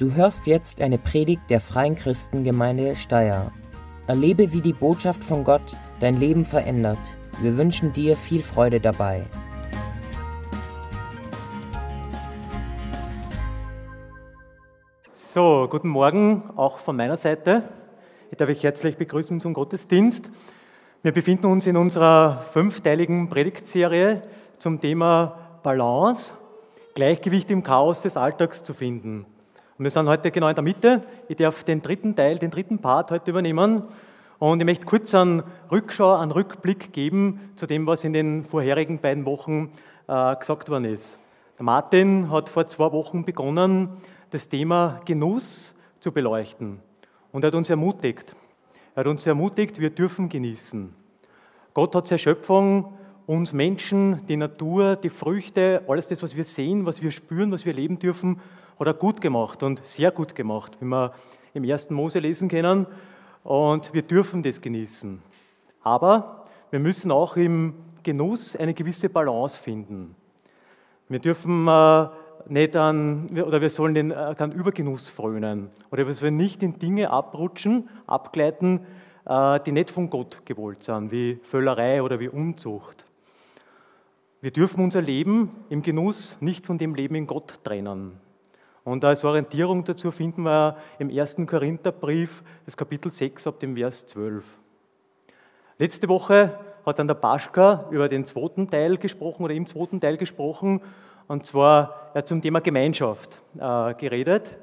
Du hörst jetzt eine Predigt der Freien Christengemeinde Steyr. Erlebe, wie die Botschaft von Gott dein Leben verändert. Wir wünschen dir viel Freude dabei. So, guten Morgen auch von meiner Seite. Ich darf euch herzlich begrüßen zum Gottesdienst. Wir befinden uns in unserer fünfteiligen Predigtserie zum Thema Balance, Gleichgewicht im Chaos des Alltags zu finden. Und wir sind heute genau in der Mitte. Ich darf den dritten Teil, den dritten Part heute übernehmen. Und ich möchte kurz einen Rückschau, einen Rückblick geben zu dem, was in den vorherigen beiden Wochen äh, gesagt worden ist. Der Martin hat vor zwei Wochen begonnen, das Thema Genuss zu beleuchten. Und er hat uns ermutigt. Er hat uns ermutigt, wir dürfen genießen. Gott hat seine Schöpfung, uns Menschen, die Natur, die Früchte, alles das, was wir sehen, was wir spüren, was wir leben dürfen, hat er gut gemacht und sehr gut gemacht, wie wir im ersten Mose lesen können. Und wir dürfen das genießen. Aber wir müssen auch im Genuss eine gewisse Balance finden. Wir dürfen äh, nicht an, oder wir sollen den, äh, keinen Übergenuss frönen. Oder wir sollen nicht in Dinge abrutschen, abgleiten, äh, die nicht von Gott gewollt sind, wie Völlerei oder wie Unzucht. Wir dürfen unser Leben im Genuss nicht von dem Leben in Gott trennen. Und als Orientierung dazu finden wir im 1. Korintherbrief das Kapitel 6 ab dem Vers 12. Letzte Woche hat dann der Paschka über den zweiten Teil gesprochen oder im zweiten Teil gesprochen, und zwar er zum Thema Gemeinschaft äh, geredet.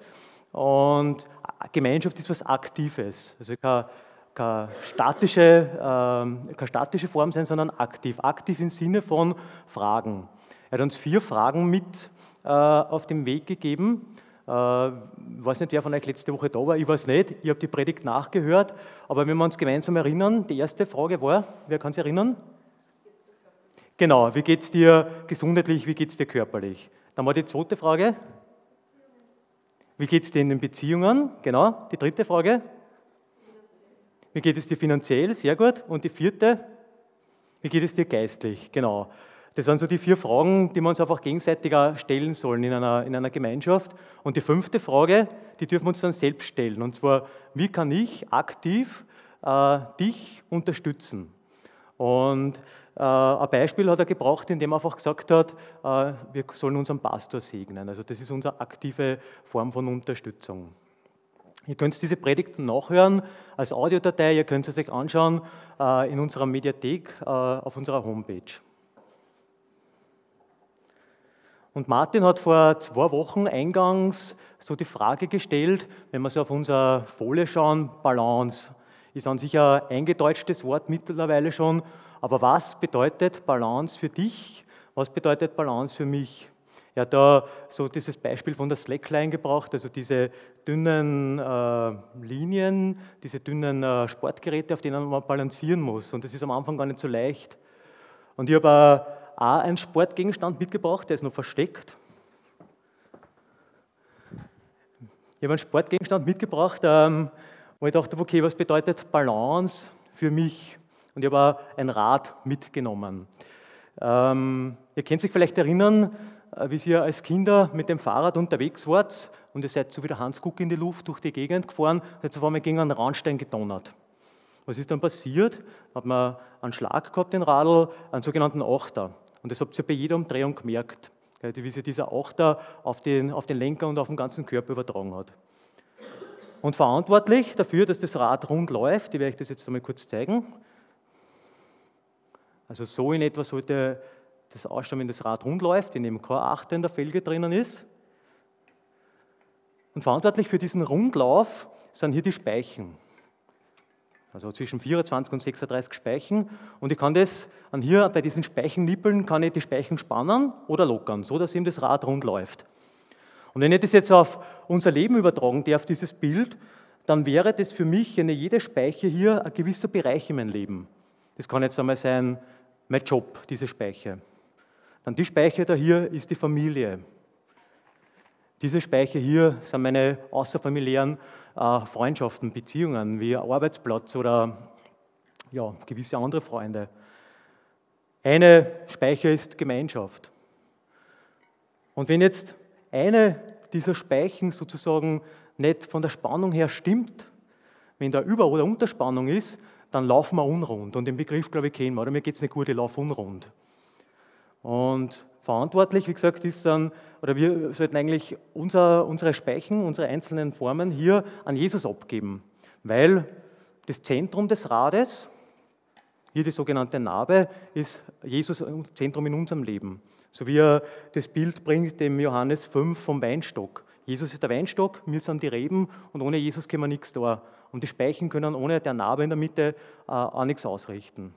Und Gemeinschaft ist was Aktives, also keine, keine, statische, äh, keine statische Form sein, sondern aktiv. Aktiv im Sinne von Fragen. Er hat uns vier Fragen mit auf den Weg gegeben. Ich äh, weiß nicht, wer von euch letzte Woche da war, ich weiß nicht, ich habe die Predigt nachgehört, aber wenn wir uns gemeinsam erinnern, die erste Frage war, wer kann sich erinnern? Genau, wie geht es dir gesundheitlich, wie geht es dir körperlich? Dann war die zweite Frage, wie geht es dir in den Beziehungen? Genau, die dritte Frage, wie geht es dir finanziell? Sehr gut. Und die vierte, wie geht es dir geistlich? Genau. Das waren so die vier Fragen, die wir uns einfach gegenseitig stellen sollen in einer, in einer Gemeinschaft. Und die fünfte Frage, die dürfen wir uns dann selbst stellen. Und zwar, wie kann ich aktiv äh, dich unterstützen? Und äh, ein Beispiel hat er gebracht, indem er einfach gesagt hat, äh, wir sollen unseren Pastor segnen. Also das ist unsere aktive Form von Unterstützung. Ihr könnt diese Predigten nachhören als Audiodatei, ihr könnt sie euch anschauen äh, in unserer Mediathek äh, auf unserer Homepage. Und Martin hat vor zwei Wochen eingangs so die Frage gestellt, wenn wir so auf unsere Folie schauen, Balance. Ist an sich ein eingedeutschtes Wort mittlerweile schon, aber was bedeutet Balance für dich? Was bedeutet Balance für mich? Er hat da so dieses Beispiel von der Slackline gebracht, also diese dünnen äh, Linien, diese dünnen äh, Sportgeräte, auf denen man balancieren muss. Und das ist am Anfang gar nicht so leicht. Und ich habe auch einen Sportgegenstand mitgebracht, der ist noch versteckt. Ich habe einen Sportgegenstand mitgebracht, ähm, wo ich dachte, okay, was bedeutet Balance für mich? Und ich habe auch ein Rad mitgenommen. Ähm, ihr könnt sich vielleicht erinnern, äh, wie ihr als Kinder mit dem Fahrrad unterwegs wart und ihr seid so wie der Hans Guck in die Luft durch die Gegend gefahren, seid auf einmal gegen einen Randstein gedonnert. Was ist dann passiert? Hat man einen Schlag gehabt, den Radl, einen sogenannten Achter. Und das habt ihr bei jeder Umdrehung gemerkt, wie sich dieser Achter auf den, auf den Lenker und auf den ganzen Körper übertragen hat. Und verantwortlich dafür, dass das Rad rund läuft, ich werde euch das jetzt einmal kurz zeigen. Also so in etwa sollte das ausschauen, wenn das Rad rund läuft, in dem kein Achter in der Felge drinnen ist. Und verantwortlich für diesen Rundlauf sind hier die Speichen also zwischen 24 und 36 Speichen. Und ich kann das an hier bei diesen Speichennippeln kann ich die Speichen spannen oder lockern, so dass eben das Rad rund läuft. Und wenn ich das jetzt auf unser Leben übertragen darf, dieses Bild, dann wäre das für mich eine jede Speiche hier ein gewisser Bereich in meinem Leben. Das kann jetzt einmal sein, mein Job, diese Speiche. Dann die Speiche da hier ist die Familie. Diese Speicher hier sind meine außerfamiliären Freundschaften, Beziehungen wie Arbeitsplatz oder ja, gewisse andere Freunde. Eine Speicher ist Gemeinschaft. Und wenn jetzt eine dieser Speichen sozusagen nicht von der Spannung her stimmt, wenn da Über- oder Unterspannung ist, dann laufen wir unrund. Und den Begriff, glaube ich, kennen wir. Oder mir geht es nicht gut, ich laufe unrund. Und verantwortlich, wie gesagt, ist dann, oder wir sollten eigentlich unser, unsere Speichen, unsere einzelnen Formen hier an Jesus abgeben. Weil das Zentrum des Rades, hier die sogenannte Narbe, ist Jesus Zentrum in unserem Leben. So wie er das Bild bringt, dem Johannes 5 vom Weinstock. Jesus ist der Weinstock, wir sind die Reben und ohne Jesus können wir nichts da. Und die Speichen können ohne der Narbe in der Mitte äh, auch nichts ausrichten.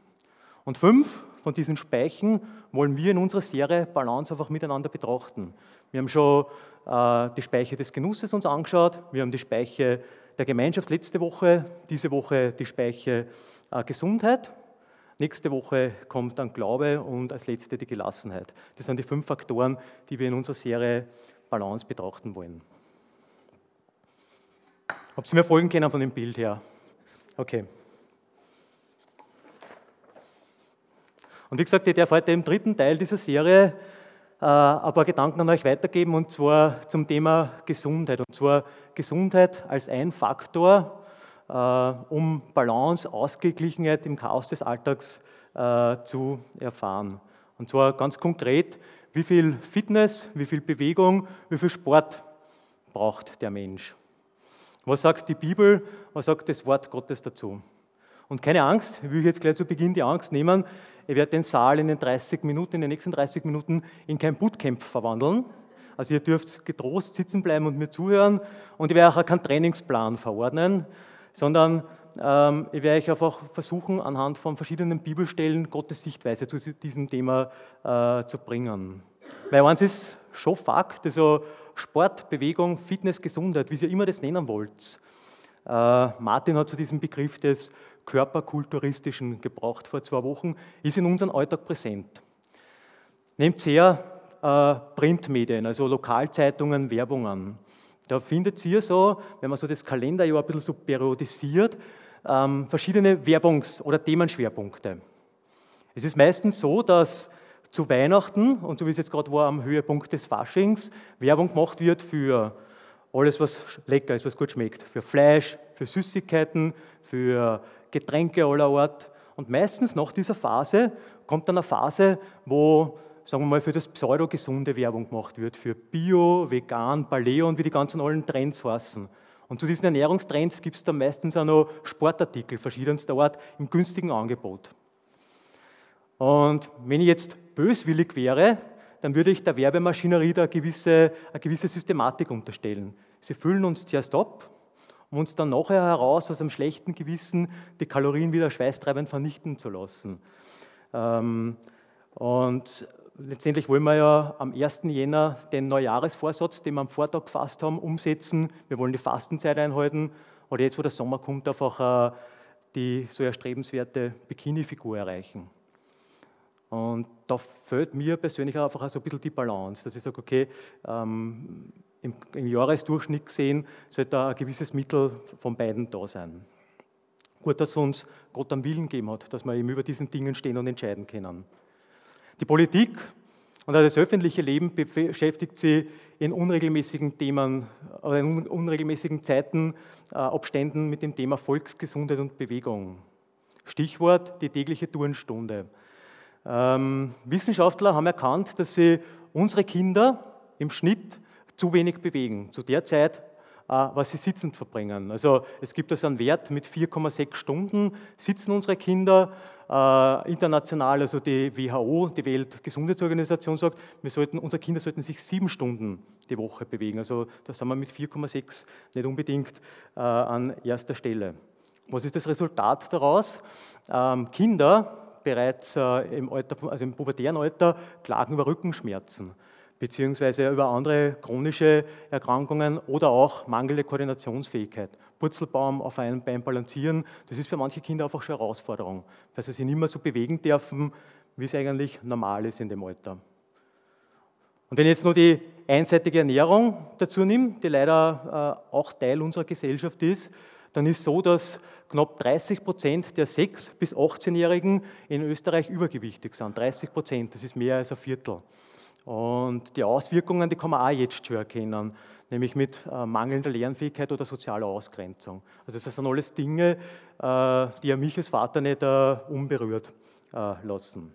Und fünf von diesen Speichen wollen wir in unserer Serie Balance einfach miteinander betrachten. Wir haben schon äh, die Speiche des Genusses uns angeschaut, wir haben die Speiche der Gemeinschaft letzte Woche, diese Woche die Speiche äh, Gesundheit. Nächste Woche kommt dann Glaube und als letzte die Gelassenheit. Das sind die fünf Faktoren, die wir in unserer Serie Balance betrachten wollen. Habt ihr mir folgen können von dem Bild her? Okay. Und wie gesagt, ich darf heute im dritten Teil dieser Serie äh, ein paar Gedanken an euch weitergeben und zwar zum Thema Gesundheit. Und zwar Gesundheit als ein Faktor, äh, um Balance, Ausgeglichenheit im Chaos des Alltags äh, zu erfahren. Und zwar ganz konkret, wie viel Fitness, wie viel Bewegung, wie viel Sport braucht der Mensch. Was sagt die Bibel, was sagt das Wort Gottes dazu? Und keine Angst, ich will jetzt gleich zu Beginn die Angst nehmen, ich werde den Saal in den 30 Minuten, in den nächsten 30 Minuten in kein Bootcamp verwandeln. Also ihr dürft getrost sitzen bleiben und mir zuhören und ich werde auch keinen Trainingsplan verordnen, sondern ähm, ich werde euch einfach versuchen, anhand von verschiedenen Bibelstellen Gottes Sichtweise zu diesem Thema äh, zu bringen. Weil eins ist schon Fakt, also Sport, Bewegung, Fitness, Gesundheit, wie ihr immer das nennen wollt. Äh, Martin hat zu diesem Begriff des körperkulturistischen gebraucht vor zwei Wochen, ist in unserem Alltag präsent. Nehmt sehr äh, Printmedien, also Lokalzeitungen, Werbungen. Da findet ihr so, wenn man so das Kalenderjahr ein bisschen so periodisiert, ähm, verschiedene Werbungs- oder Themenschwerpunkte. Es ist meistens so, dass zu Weihnachten, und so wie es jetzt gerade war am Höhepunkt des Faschings, Werbung gemacht wird für alles, was lecker ist, was gut schmeckt. Für Fleisch, für Süßigkeiten, für Getränke aller Art. Und meistens nach dieser Phase kommt dann eine Phase, wo, sagen wir mal, für das Pseudo-gesunde Werbung gemacht wird, für Bio, Vegan, Paleo und wie die ganzen allen Trends heißen. Und zu diesen Ernährungstrends gibt es dann meistens auch noch Sportartikel verschiedenster Art im günstigen Angebot. Und wenn ich jetzt böswillig wäre, dann würde ich der Werbemaschinerie da eine gewisse, eine gewisse Systematik unterstellen. Sie füllen uns zuerst ab, um uns dann nachher heraus aus einem schlechten Gewissen die Kalorien wieder schweißtreibend vernichten zu lassen. Ähm, und letztendlich wollen wir ja am 1. Jänner den Neujahresvorsatz, den wir am Vortag gefasst haben, umsetzen. Wir wollen die Fastenzeit einhalten oder jetzt, wo der Sommer kommt, einfach äh, die so erstrebenswerte Bikini-Figur erreichen. Und da fehlt mir persönlich einfach so ein bisschen die Balance, dass ich sage, okay, ähm, im, im, Jahresdurchschnitt gesehen sollte da ein gewisses Mittel von beiden da sein. Gut, dass uns Gott am Willen gegeben hat, dass wir eben über diesen Dingen stehen und entscheiden können. Die Politik und auch das öffentliche Leben beschäftigt sich in unregelmäßigen Themen oder in unregelmäßigen Zeiten, äh, Abständen mit dem Thema Volksgesundheit und Bewegung. Stichwort die tägliche Turnstunde. Ähm, Wissenschaftler haben erkannt, dass sie unsere Kinder im Schnitt zu wenig bewegen. Zu der Zeit, äh, was sie sitzend verbringen. Also es gibt also einen Wert mit 4,6 Stunden sitzen unsere Kinder. Äh, international, also die WHO, die Weltgesundheitsorganisation sagt, wir sollten, unsere Kinder sollten sich sieben Stunden die Woche bewegen. Also da sind wir mit 4,6 nicht unbedingt äh, an erster Stelle. Was ist das Resultat daraus? Ähm, Kinder bereits im, Alter, also im pubertären Alter klagen über Rückenschmerzen beziehungsweise über andere chronische Erkrankungen oder auch mangelnde Koordinationsfähigkeit. Purzelbaum auf einem Bein balancieren, das ist für manche Kinder einfach schon eine Herausforderung, dass sie sich nicht mehr so bewegen dürfen, wie es eigentlich normal ist in dem Alter. Und wenn ich jetzt nur die einseitige Ernährung dazu nehme, die leider äh, auch Teil unserer Gesellschaft ist, dann ist so, dass knapp 30 Prozent der 6- bis 18-Jährigen in Österreich übergewichtig sind. 30 Prozent, das ist mehr als ein Viertel. Und die Auswirkungen, die kann man auch jetzt schon erkennen, nämlich mit äh, mangelnder Lernfähigkeit oder sozialer Ausgrenzung. Also das sind alles Dinge, äh, die ja mich als Vater nicht äh, unberührt äh, lassen.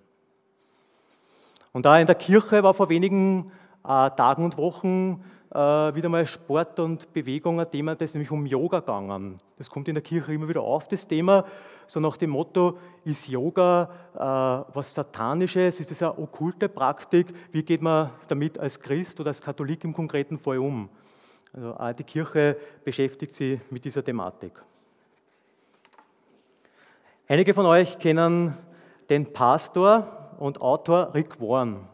Und da in der Kirche war vor wenigen äh, Tagen und Wochen äh, wieder mal Sport und Bewegung ein Thema, das nämlich um Yoga gegangen. Das kommt in der Kirche immer wieder auf, das Thema, so nach dem Motto, ist Yoga äh, was Satanisches, ist es eine okkulte Praktik, wie geht man damit als Christ oder als Katholik im konkreten Fall um? Also auch die Kirche beschäftigt sich mit dieser Thematik. Einige von euch kennen den Pastor und Autor Rick Warren.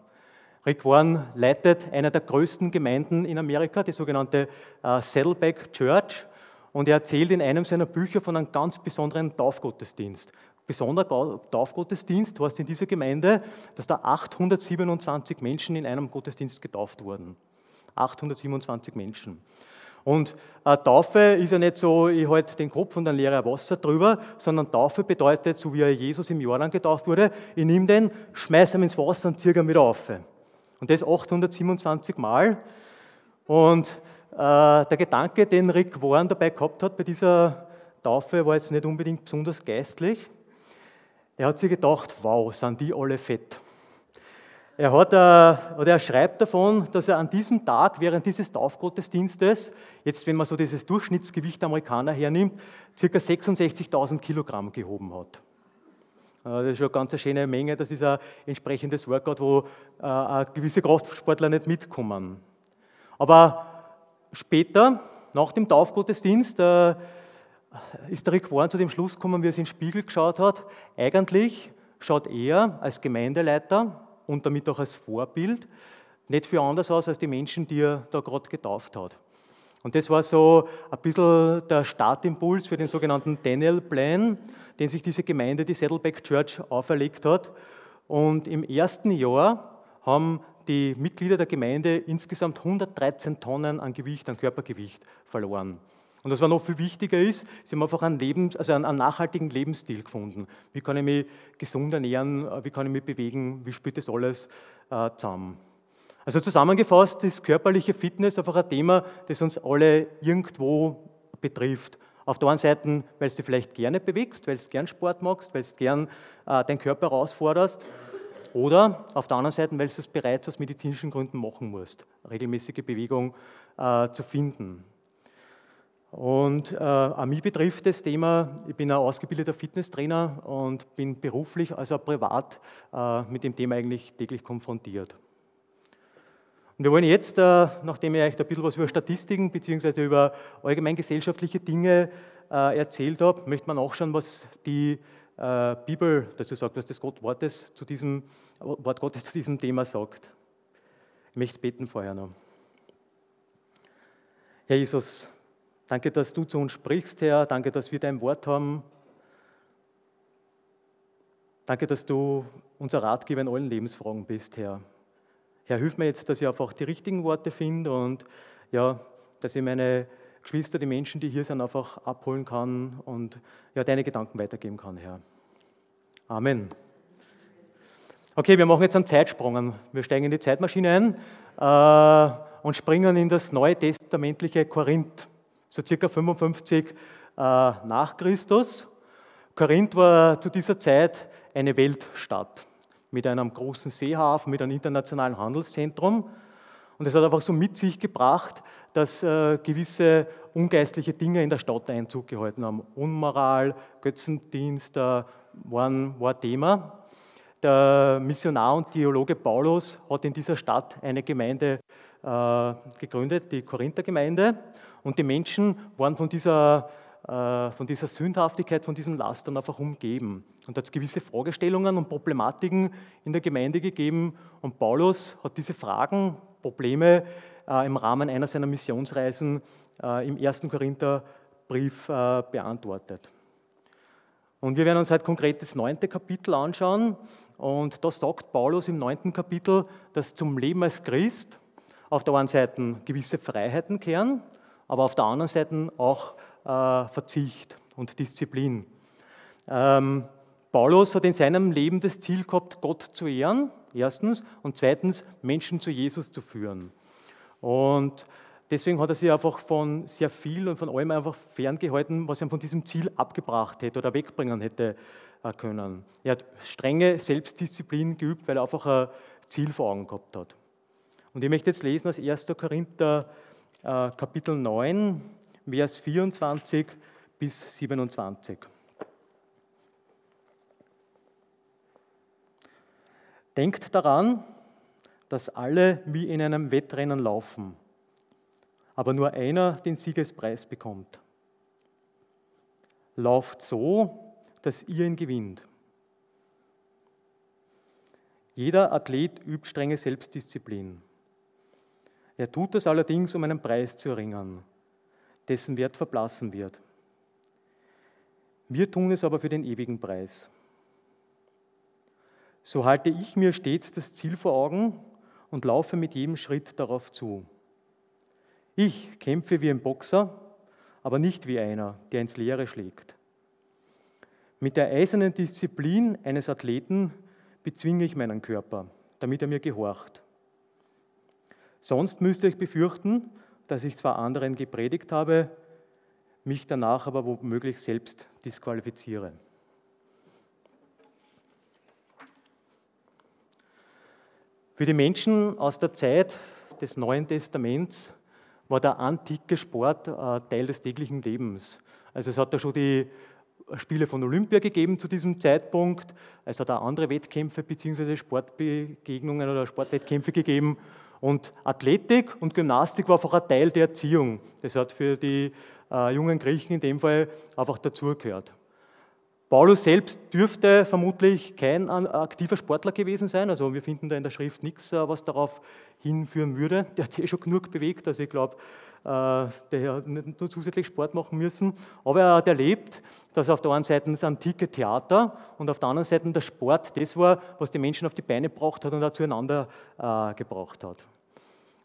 Rick Warren leitet eine der größten Gemeinden in Amerika, die sogenannte äh, Saddleback Church. Und er erzählt in einem seiner Bücher von einem ganz besonderen Taufgottesdienst. Besonderer Taufgottesdienst heißt in dieser Gemeinde, dass da 827 Menschen in einem Gottesdienst getauft wurden. 827 Menschen. Und äh, Taufe ist ja nicht so, ich halte den Kopf und dann leere Wasser drüber, sondern Taufe bedeutet, so wie Jesus im Jordan getauft wurde, ich nehme den, schmeiße ihn ins Wasser und ziehe ihn wieder auf. Und das 827 Mal. Und äh, der Gedanke, den Rick Warren dabei gehabt hat bei dieser Taufe, war jetzt nicht unbedingt besonders geistlich. Er hat sich gedacht, wow, sind die alle fett. Er, hat, äh, oder er schreibt davon, dass er an diesem Tag während dieses Taufgottesdienstes, jetzt wenn man so dieses Durchschnittsgewicht der Amerikaner hernimmt, ca. 66.000 Kilogramm gehoben hat. Äh, das ist schon eine ganz schöne Menge. Das ist ein entsprechendes Workout, wo äh, gewisse Kraftsportler nicht mitkommen. Aber später, nach dem Taufgottesdienst, äh, ist der Rick Warren zu dem Schluss gekommen, wie er sich in den Spiegel geschaut hat. Eigentlich schaut er als Gemeindeleiter und damit auch als Vorbild nicht viel anders aus als die Menschen, die er da gerade getauft hat. Und das war so ein bisschen der Startimpuls für den sogenannten Daniel Plan, den sich diese Gemeinde, die Saddleback Church, auferlegt hat. Und im ersten Jahr haben die Mitglieder der Gemeinde insgesamt 113 Tonnen an Gewicht, an Körpergewicht verloren. Und was noch viel wichtiger ist, sie haben einfach einen, Lebens-, also einen, nachhaltigen Lebensstil gefunden. Wie kann ich mich gesund ernähren, wie kann ich mich bewegen, wie spielt das alles äh, zusammen. Also zusammengefasst ist körperliche Fitness einfach ein Thema, das uns alle irgendwo betrifft. Auf der einen Seite, weil du dich vielleicht gerne bewegst, weil du gern Sport machst, weil du gern äh, deinen Körper herausforderst. Oder auf der anderen Seite, weil du es bereits aus medizinischen Gründen machen musst, regelmäßige Bewegung äh, zu finden. Und äh, mich betrifft das Thema, ich bin ein ausgebildeter Fitnesstrainer und bin beruflich, also privat, äh, mit dem Thema eigentlich täglich konfrontiert. Und wir wollen jetzt, äh, nachdem ich euch ein bisschen was über Statistiken bzw. über allgemein gesellschaftliche Dinge äh, erzählt habe, möchte man auch schauen, was die äh, Bibel dazu sagt, was das Gott zu diesem, Wort Gottes zu diesem Thema sagt. Ich möchte beten vorher noch. Herr Jesus, danke, dass du zu uns sprichst, Herr. Danke, dass wir dein Wort haben. Danke, dass du unser Ratgeber in allen Lebensfragen bist, Herr. Herr, hilf mir jetzt, dass ich einfach die richtigen Worte finde und ja, dass ich meine Geschwister, die Menschen, die hier sind, einfach abholen kann und ja, deine Gedanken weitergeben kann, Herr. Amen. Okay, wir machen jetzt einen Zeitsprung. Wir steigen in die Zeitmaschine ein äh, und springen in das neue testamentliche Korinth, so circa 55 äh, nach Christus. Korinth war zu dieser Zeit eine Weltstadt mit einem großen Seehafen, mit einem internationalen Handelszentrum. Und es hat einfach so mit sich gebracht, dass äh, gewisse ungeistliche Dinge in der Stadt Einzug gehalten haben. Unmoral, Götzendienst äh, waren, war Thema. Der Missionar und Theologe Paulus hat in dieser Stadt eine Gemeinde äh, gegründet, die Korinther-Gemeinde. Und die Menschen waren von dieser äh, von dieser Sündhaftigkeit, von diesem Lastern einfach umgeben. Und da hat es gewisse Fragestellungen und Problematiken in der Gemeinde gegeben. Und Paulus hat diese Fragen, Probleme äh, im Rahmen einer seiner Missionsreisen äh, im ersten Korintherbrief beantwortet. Und wir werden uns heute konkret das neunte Kapitel anschauen. Und da sagt Paulus im neunten Kapitel, dass zum Leben als Christ auf der einen Seite gewisse Freiheiten kehren, aber auf der anderen Seite auch äh, Verzicht und Disziplin. Ähm, Paulus hat in seinem Leben das Ziel gehabt, Gott zu ehren, erstens, und zweitens, Menschen zu Jesus zu führen. Und deswegen hat er sich einfach von sehr viel und von allem einfach ferngehalten, was ihn von diesem Ziel abgebracht hätte oder wegbringen hätte äh, können. Er hat strenge Selbstdisziplin geübt, weil er einfach ein Ziel vor Augen gehabt hat. Und ich möchte jetzt lesen aus 1. Korinther äh, Kapitel 9, Vers 24 bis 27. Denkt daran, dass alle wie in einem Wettrennen laufen, aber nur einer den Siegespreis bekommt. Lauft so, dass ihr ihn gewinnt. Jeder Athlet übt strenge Selbstdisziplin. Er tut das allerdings, um einen Preis zu erringen, dessen Wert verblassen wird. Wir tun es aber für den ewigen Preis. So halte ich mir stets das Ziel vor Augen und laufe mit jedem Schritt darauf zu. Ich kämpfe wie ein Boxer, aber nicht wie einer, der ins Leere schlägt. Mit der eisernen Disziplin eines Athleten bezwinge ich meinen Körper, damit er mir gehorcht. Sonst müsste ich befürchten, dass ich zwar anderen gepredigt habe, mich danach aber womöglich selbst disqualifiziere. Für die Menschen aus der Zeit des Neuen Testaments war der antike Sport äh, Teil des täglichen Lebens. Also es hat da schon die Spiele von Olympia gegeben zu diesem Zeitpunkt. Es hat auch andere Wettkämpfe bzw. Sportbegegnungen oder Sportwettkämpfe gegeben. Und Athletik und Gymnastik war einfach ein Teil der Erziehung. Das hat für die äh, jungen Griechen in dem Fall einfach dazugehört. Paulus selbst dürfte vermutlich kein aktiver Sportler gewesen sein. Also wir finden da in der Schrift nichts, äh, was darauf hinführen würde. Der hat sich eh schon genug bewegt. Also ich glaube, äh, der hat nicht nur zusätzlich Sport machen müssen. Aber er hat erlebt, dass auf der einen Seite das antike Theater und auf der anderen Seite der Sport das war, was die Menschen auf die Beine gebracht hat und auch zueinander äh, gebracht hat.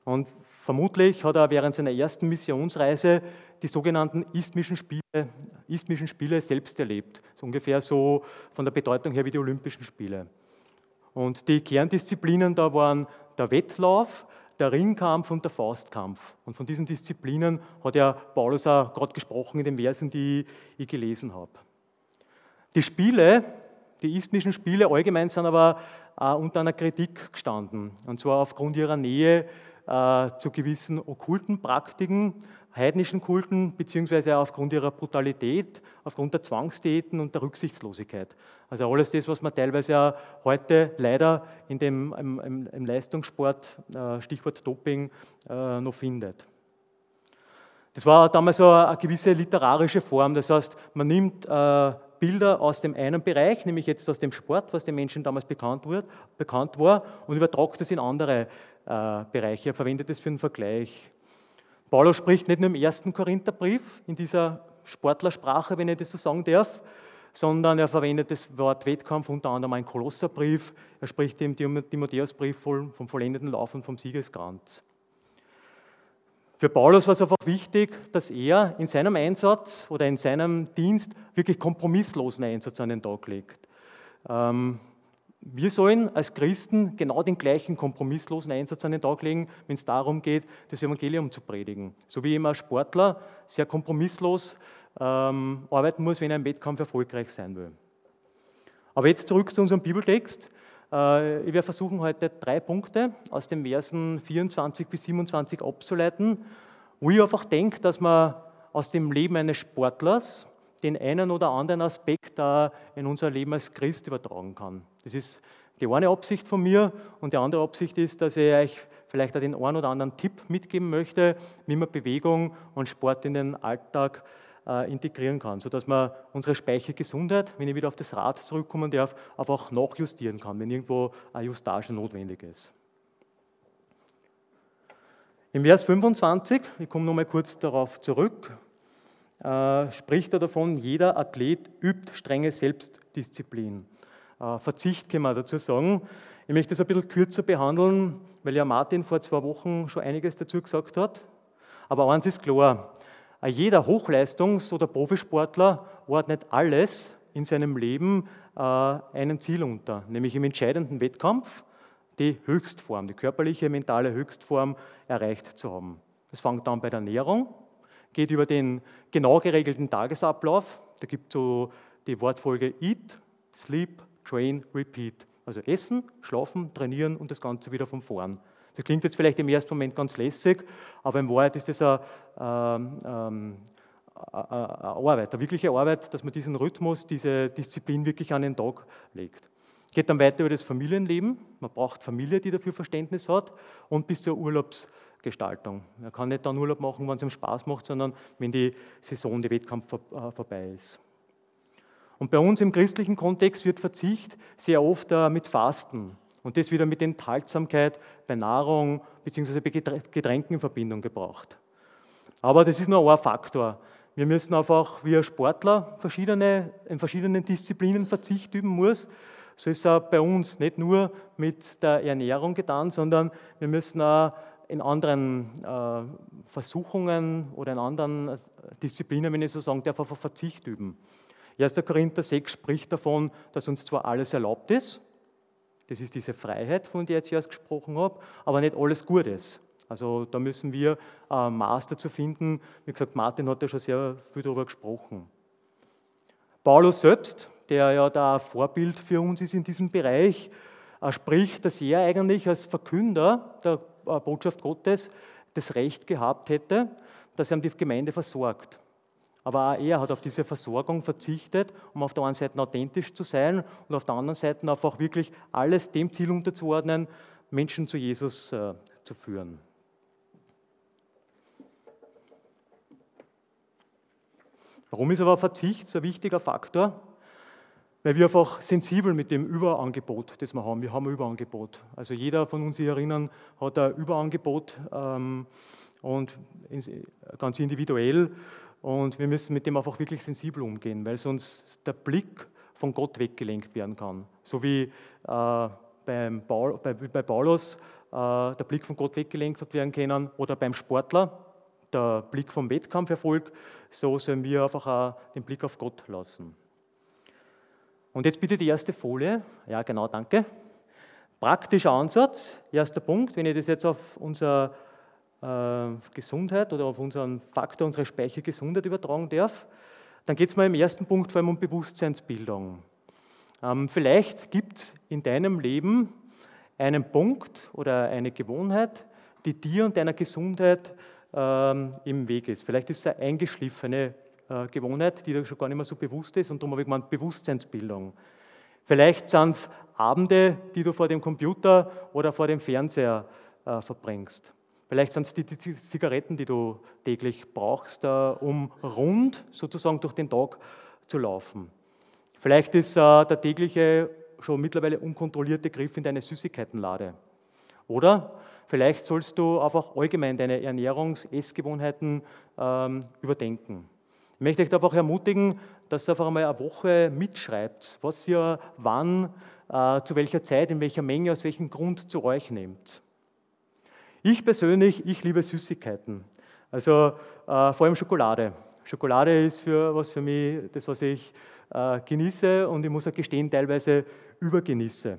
Und vermutlich hat er während seiner ersten Missionsreise die sogenannten Isthmischen Spiele, Isthmischen Spiele selbst erlebt. So ungefähr so von der Bedeutung her wie die Olympischen Spiele. Und die Kerndisziplinen da waren der Wettlauf, der Ringkampf und der Faustkampf. Und von diesen Disziplinen hat ja Paulus auch gerade gesprochen in den Versen, die ich gelesen habe. Die Spiele, die isthmischen Spiele allgemein sind aber unter einer Kritik gestanden. Und zwar aufgrund ihrer Nähe äh, zu gewissen okkulten Praktiken, heidnischen Kulten, beziehungsweise aufgrund ihrer Brutalität, aufgrund der Zwangsdiäten und der Rücksichtslosigkeit. Also alles das, was man teilweise ja heute leider in dem, im, im Leistungssport, äh, Stichwort Doping, äh, noch findet. Das war damals so eine gewisse literarische Form. Das heißt, man nimmt äh, Bilder aus dem einen Bereich, nämlich jetzt aus dem Sport, was den Menschen damals bekannt, wird, bekannt war, und übertragt es in andere Bereiche. Er verwendet es für einen Vergleich. Paulus spricht nicht nur im ersten Korintherbrief in dieser Sportlersprache, wenn ich das so sagen darf, sondern er verwendet das Wort Wettkampf unter anderem im Kolosserbrief. Er spricht im Timotheusbrief vom vollendeten Lauf und vom Siegeskranz. Für Paulus war es einfach wichtig, dass er in seinem Einsatz oder in seinem Dienst wirklich kompromisslosen Einsatz an den Tag legt. Ähm, wir sollen als Christen genau den gleichen kompromisslosen Einsatz an den Tag legen, wenn es darum geht, das Evangelium zu predigen. So wie immer Sportler sehr kompromisslos ähm, arbeiten muss, wenn er im Wettkampf erfolgreich sein will. Aber jetzt zurück zu unserem Bibeltext. Äh, ich werde versuchen, heute drei Punkte aus den Versen 24 bis 27 abzuleiten, wo ich einfach denke, dass man aus dem Leben eines Sportlers den einen oder anderen Aspekt da in unser Leben als Christ übertragen kann. Das ist die eine Absicht von mir und die andere Absicht ist, dass ich euch vielleicht auch den einen oder anderen Tipp mitgeben möchte, wie man Bewegung und Sport in den Alltag äh, integrieren kann, sodass man unsere Speichergesundheit, wenn ich wieder auf das Rad zurückkommen darf, aber auch nachjustieren kann, wenn irgendwo eine Justage notwendig ist. Im Vers 25, ich komme nochmal kurz darauf zurück, äh, spricht er davon, jeder Athlet übt strenge Selbstdisziplin. Äh, Verzicht kann man dazu sagen. Ich möchte das ein bisschen kürzer behandeln, weil ja Martin vor zwei Wochen schon einiges dazu gesagt hat. Aber eins ist klar, jeder Hochleistungs- oder Profisportler ordnet alles in seinem Leben äh, einem Ziel unter, nämlich im entscheidenden Wettkampf die Höchstform, die körperliche, mentale Höchstform erreicht zu haben. Das fängt an bei der Ernährung, geht über den genau geregelten Tagesablauf. Da gibt es so die Wortfolge Eat, Sleep, Train, Repeat. Also essen, schlafen, trainieren und das Ganze wieder von vorn. Das klingt jetzt vielleicht im ersten Moment ganz lässig, aber in Wahrheit ist das eine, ähm, ähm, eine Arbeit, eine wirkliche Arbeit, dass man diesen Rhythmus, diese Disziplin wirklich an den Tag legt. Geht dann weiter über das Familienleben. Man braucht Familie, die dafür Verständnis hat und bis zur Urlaubsgestaltung. Man kann nicht dann Urlaub machen, wenn es ihm Spaß macht, sondern wenn die Saison, der Wettkampf äh, vorbei ist. Und bei uns im christlichen Kontext wird Verzicht sehr oft äh, mit Fasten und das wieder mit Enthaltsamkeit bei Nahrung bzw. bei Getränken in Verbindung gebracht. Aber das ist nur ein Faktor. Wir müssen einfach, wie ein Sportler verschiedene, in verschiedenen Disziplinen Verzicht üben muss. So ist es auch bei uns nicht nur mit der Ernährung getan, sondern wir müssen auch in anderen äh, Versuchungen oder in anderen Disziplinen, wenn ich so sagen darf, einfach Verzicht üben. 1. Korinther 6 spricht davon, dass uns zwar alles erlaubt ist, das ist diese Freiheit, von der ich jetzt erst gesprochen habe, aber nicht alles gut ist. Also da müssen wir ein äh, Maß dazu finden. Wie gesagt, Martin hat ja schon sehr viel darüber gesprochen. Paulus selbst, der ja da Vorbild für uns ist in diesem Bereich, äh, spricht, dass er eigentlich als Verkünder der äh, Botschaft Gottes das Recht gehabt hätte, dass er die Gemeinde versorgt. Aber auch er hat auf diese Versorgung verzichtet, um auf der einen Seite authentisch zu sein und auf der anderen Seite einfach wirklich alles dem Ziel unterzuordnen, Menschen zu Jesus äh, zu führen. Warum ist aber Verzicht so ein wichtiger Faktor? Weil wir einfach sensibel mit dem Überangebot, das wir haben. Wir haben ein Überangebot. Also jeder von uns hier erinnern hat ein Überangebot ähm, und ganz individuell. Und wir müssen mit dem einfach wirklich sensibel umgehen, weil sonst der Blick von Gott weggelenkt werden kann. So wie äh, beim Paul, bei, bei, Paulus äh, der Blick von Gott weggelenkt werden können oder beim Sportler der Blick vom Wettkampferfolg, so sollen wir einfach auch den Blick auf Gott lassen. Und jetzt bitte die erste Folie. Ja, genau, danke. Praktischer Ansatz, erster Punkt, wenn ich das jetzt auf unsere äh, Gesundheit oder auf unseren Faktor, unsere Speichergesundheit übertragen darf, dann geht es mal im ersten Punkt vor allem um Bewusstseinsbildung. Ähm, vielleicht gibt es in deinem Leben einen Punkt oder eine Gewohnheit, die dir und deiner Gesundheit ähm, im Weg ist. Vielleicht ist es eine eingeschliffene äh, Gewohnheit, die dir schon gar nicht mehr so bewusst ist und darum habe ich gemeint Bewusstseinsbildung. Vielleicht sind es Abende, die du vor dem Computer oder vor dem Fernseher äh, verbringst. Vielleicht sind es die, die, Zigaretten, die du täglich brauchst, äh, um rund sozusagen durch den Tag zu laufen. Vielleicht ist äh, der tägliche, schon mittlerweile unkontrollierte Griff in deine Süßigkeitenlade. Oder vielleicht sollst du einfach allgemein deine Ernährungs-, Essgewohnheiten ähm, überdenken. Ich möchte euch einfach ermutigen, dass ihr einfach einmal eine Woche mitschreibt, was ihr wann, äh, zu welcher Zeit, in welcher Menge, aus welchem Grund zu euch nehmt. Ich persönlich, ich liebe Süßigkeiten. Also äh, vor allem Schokolade. Schokolade ist für, was für mich das, was ich äh, genieße und ich muss auch gestehen, teilweise übergenieße.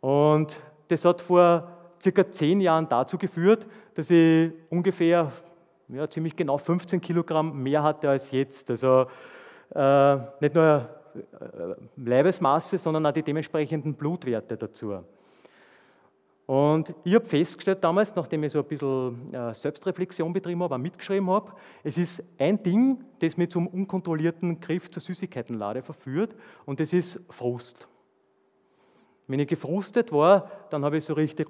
Und das hat vor circa zehn Jahren dazu geführt, dass ich ungefähr ja, ziemlich genau 15 Kilogramm mehr hatte als jetzt. Also äh, nicht nur äh, Leibesmasse, sondern auch die dementsprechenden Blutwerte dazu. Und ich habe festgestellt damals, nachdem ich so ein bisschen äh, Selbstreflexion betrieben habe, auch mitgeschrieben habe, es ist ein Ding, das mich zum unkontrollierten Griff zur Süßigkeitenlade verführt, und das ist Frust. Wenn ich gefrustet war, dann habe ich so richtig,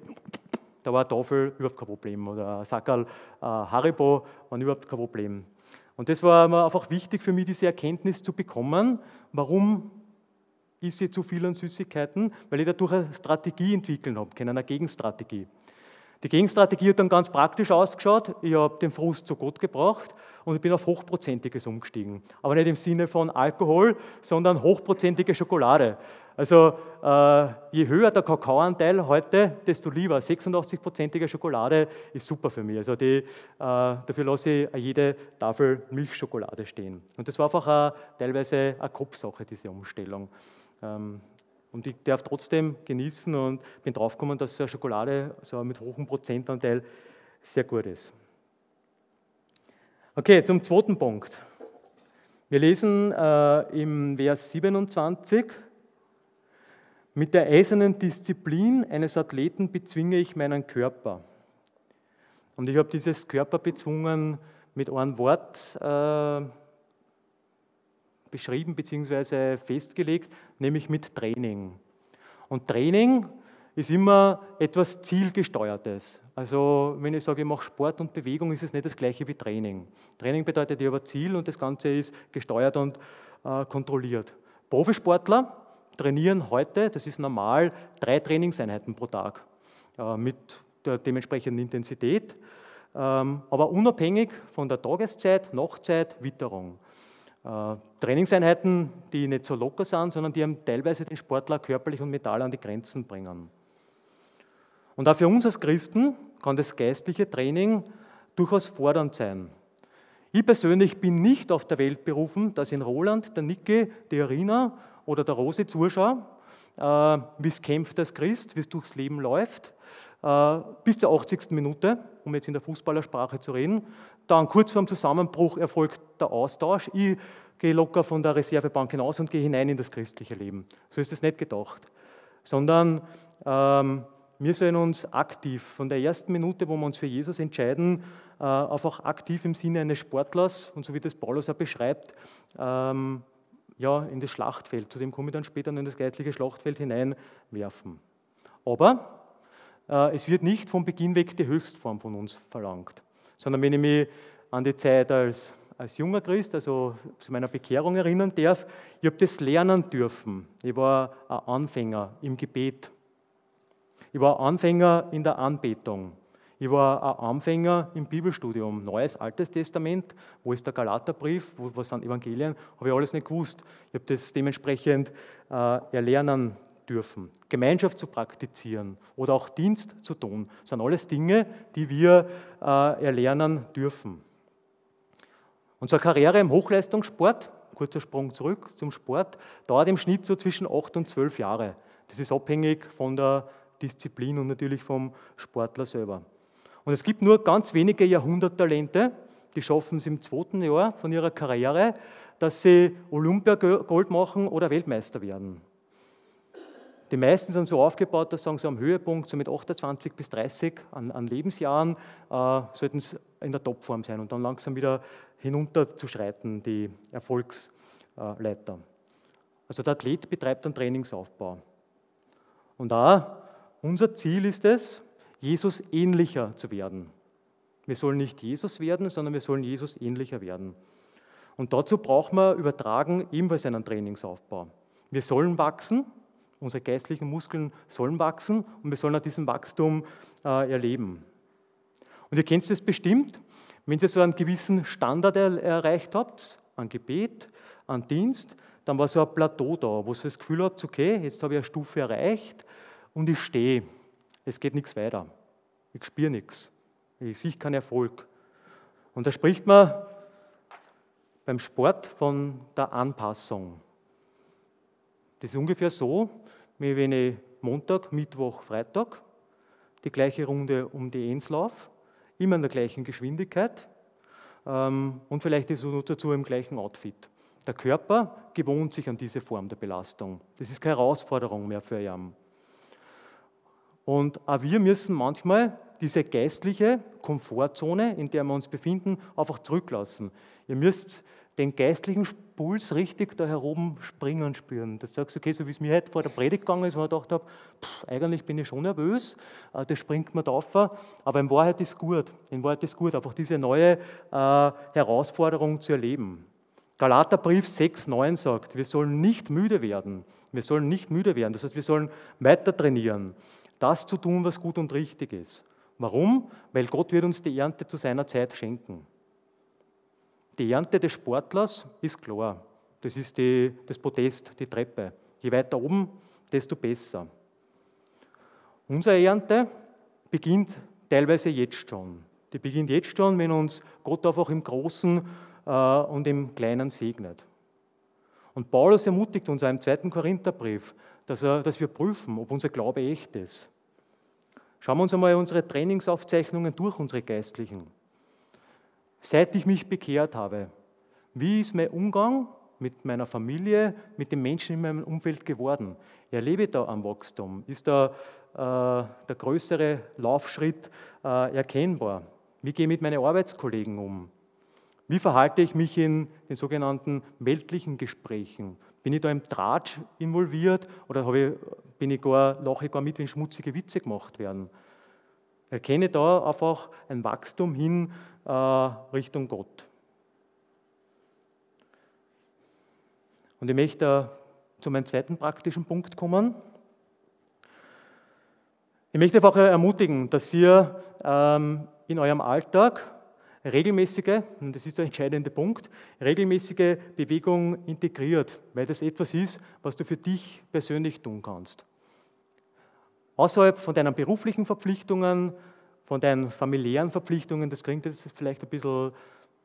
da war Tafel überhaupt kein Problem oder Sackerl äh, Haribo war überhaupt kein Problem. Und das war einfach wichtig für mich, diese Erkenntnis zu bekommen, warum esse ich zu viel an Süßigkeiten, weil ich dadurch eine Strategie entwickeln habe, eine Gegenstrategie. Die Gegenstrategie hat dann ganz praktisch ausgeschaut. Ich habe den Frust zu Gott gebracht und ich bin auf Hochprozentiges umgestiegen. Aber nicht im Sinne von Alkohol, sondern hochprozentige Schokolade. Also äh, je höher der Kakaoanteil heute, desto lieber. 86-prozentige Schokolade ist super für mich. Also die, äh, dafür lasse ich jede Tafel Milchschokolade stehen. Und das war einfach eine, teilweise eine Kopfsache, diese Umstellung. Ähm, und ich darf trotzdem genießen und bin draufgekommen, dass so Schokolade so mit hohem Prozentanteil sehr gut ist. Okay, zum zweiten Punkt. Wir lesen äh, im Vers 27, mit der eisernen Disziplin eines Athleten bezwinge ich meinen Körper. Und ich habe dieses Körper bezwungen mit einem Wort äh, beschrieben bzw. festgelegt, nämlich mit Training. Und Training ist immer etwas Zielgesteuertes. Also wenn ich sage, ich mache Sport und Bewegung, ist es nicht das gleiche wie Training. Training bedeutet ja aber Ziel und das Ganze ist gesteuert und äh, kontrolliert. Profisportler trainieren heute, das ist normal, drei Trainingseinheiten pro Tag äh, mit der dementsprechenden Intensität, ähm, aber unabhängig von der Tageszeit, Nachtzeit, Witterung. Äh, Trainingseinheiten, die nicht so locker sind, sondern die teilweise den Sportler körperlich und mental an die Grenzen bringen. Und auch für uns als Christen kann das geistliche Training durchaus fordernd sein. Ich persönlich bin nicht auf der Welt berufen, dass in Roland, der Nicke, die Arena oder der Rose zuschaue, äh, wie es kämpft als Christ, wie es durchs Leben läuft, äh, bis zur 80. Minute, um jetzt in der Fußballersprache zu reden. Dann kurz vor dem Zusammenbruch erfolgt der Austausch. Ich gehe locker von der Reservebank hinaus und gehe hinein in das christliche Leben. So ist es nicht gedacht. Sondern ähm, wir sollen uns aktiv, von der ersten Minute, wo wir uns für Jesus entscheiden, äh, einfach aktiv im Sinne eines Sportlers, und so wie das Paulus auch beschreibt, ähm, ja, in das Schlachtfeld, zu dem komme ich dann später noch in das geistliche Schlachtfeld hineinwerfen. Aber äh, es wird nicht vom Beginn weg die Höchstform von uns verlangt, sondern wenn ich mich an die Zeit als, als junger Christ, also zu meiner Bekehrung erinnern darf, ich habe das lernen dürfen. Ich war ein Anfänger im Gebet. Ich war Anfänger in der Anbetung. Ich war ein Anfänger im Bibelstudium, Neues, Altes Testament, wo ist der Galaterbrief, was sind Evangelien, habe ich alles nicht gewusst. Ich habe das dementsprechend äh, erlernen dürfen. Gemeinschaft zu praktizieren oder auch Dienst zu tun, sind alles Dinge, die wir äh, erlernen dürfen. Unsere Karriere im Hochleistungssport, kurzer Sprung zurück zum Sport, dauert im Schnitt so zwischen 8 und 12 Jahre. Das ist abhängig von der Disziplin und natürlich vom Sportler selber. Und es gibt nur ganz wenige Jahrhunderttalente, die schaffen es im zweiten Jahr von ihrer Karriere, dass sie Olympiagold machen oder Weltmeister werden. Die meisten sind so aufgebaut, dass sagen sie am Höhepunkt, so mit 28 bis 30 an, an Lebensjahren, äh, sollten sie in der Topform sein und dann langsam wieder hinunterzuschreiten, die Erfolgsleiter. Also der Athlet betreibt einen Trainingsaufbau. Und da unser Ziel ist es, Jesus ähnlicher zu werden. Wir sollen nicht Jesus werden, sondern wir sollen Jesus ähnlicher werden. Und dazu brauchen wir übertragen ebenfalls einen Trainingsaufbau. Wir sollen wachsen, unsere geistlichen Muskeln sollen wachsen und wir sollen auch diesen Wachstum äh, erleben. Und ihr kennt es bestimmt, wenn ihr so einen gewissen Standard er erreicht habt, an Gebet, an Dienst, dann war so ein Plateau da, wo ihr das Gefühl habt, okay, jetzt habe ich eine Stufe erreicht und ich stehe es geht nichts weiter. Ich spüre nichts. Ich sehe keinen Erfolg. Und da spricht man beim Sport von der Anpassung. Das ist ungefähr so, wie wenn ich Montag, Mittwoch, Freitag die gleiche Runde um die Ends laufe, immer in der gleichen Geschwindigkeit ähm, und vielleicht ist noch dazu im gleichen Outfit. Der Körper gewohnt sich an diese Form der Belastung. Das ist keine Herausforderung mehr für ihn. Und auch wir müssen manchmal diese geistliche Komfortzone, in der wir uns befinden, einfach zurücklassen. Ihr müsst den geistlichen Puls richtig da heroben springen spüren. Das sagst du, okay, so wie es mir heute vor der Predigt gegangen ist, wo ich gedacht habe, pff, eigentlich bin ich schon nervös, äh, das springt mir da auf, aber in Wahrheit ist gut. In Wahrheit ist gut, einfach diese neue äh, Herausforderung zu erleben. Galaterbrief 6,9 sagt, wir sollen nicht müde werden. Wir sollen nicht müde werden. Das heißt, wir sollen weiter trainieren das zu tun, was gut und richtig ist. Warum? Weil Gott wird uns die Ernte zu seiner Zeit schenken. Die Ernte des Sportlers ist klar. Das ist die, das Podest, die Treppe. Je weiter oben, desto besser. Unsere Ernte beginnt teilweise jetzt schon. Die beginnt jetzt schon, wenn uns Gott einfach im Großen äh, und im Kleinen segnet. Und Paulus ermutigt uns im zweiten Korintherbrief, dass, er, dass wir prüfen, ob unser Glaube echt ist. Schauen wir uns einmal unsere Trainingsaufzeichnungen durch, unsere Geistlichen. Seit ich mich bekehrt habe, wie ist mein Umgang mit meiner Familie, mit den Menschen in meinem Umfeld geworden? Erlebe da am Wachstum? Ist da äh, der größere Laufschritt äh, erkennbar? Wie gehe ich mit meinen Arbeitskollegen um? Wie verhalte ich mich in den sogenannten weltlichen Gesprächen? Bin ich da im Tratsch involviert oder ich, bin ich gar, lache ich gar mit, wenn schmutzige Witze gemacht werden? Erkenne da einfach ein Wachstum hin äh, Richtung Gott. Und ich möchte äh, zu meinem zweiten praktischen Punkt kommen. Ich möchte einfach ermutigen, dass ihr ähm, in eurem Alltag regelmäßige, und das ist der entscheidende Punkt, regelmäßige Bewegung integriert, weil das etwas ist, was du für dich persönlich tun kannst. Außerhalb von deinen beruflichen Verpflichtungen, von deinen familiären Verpflichtungen, das klingt jetzt vielleicht ein bisschen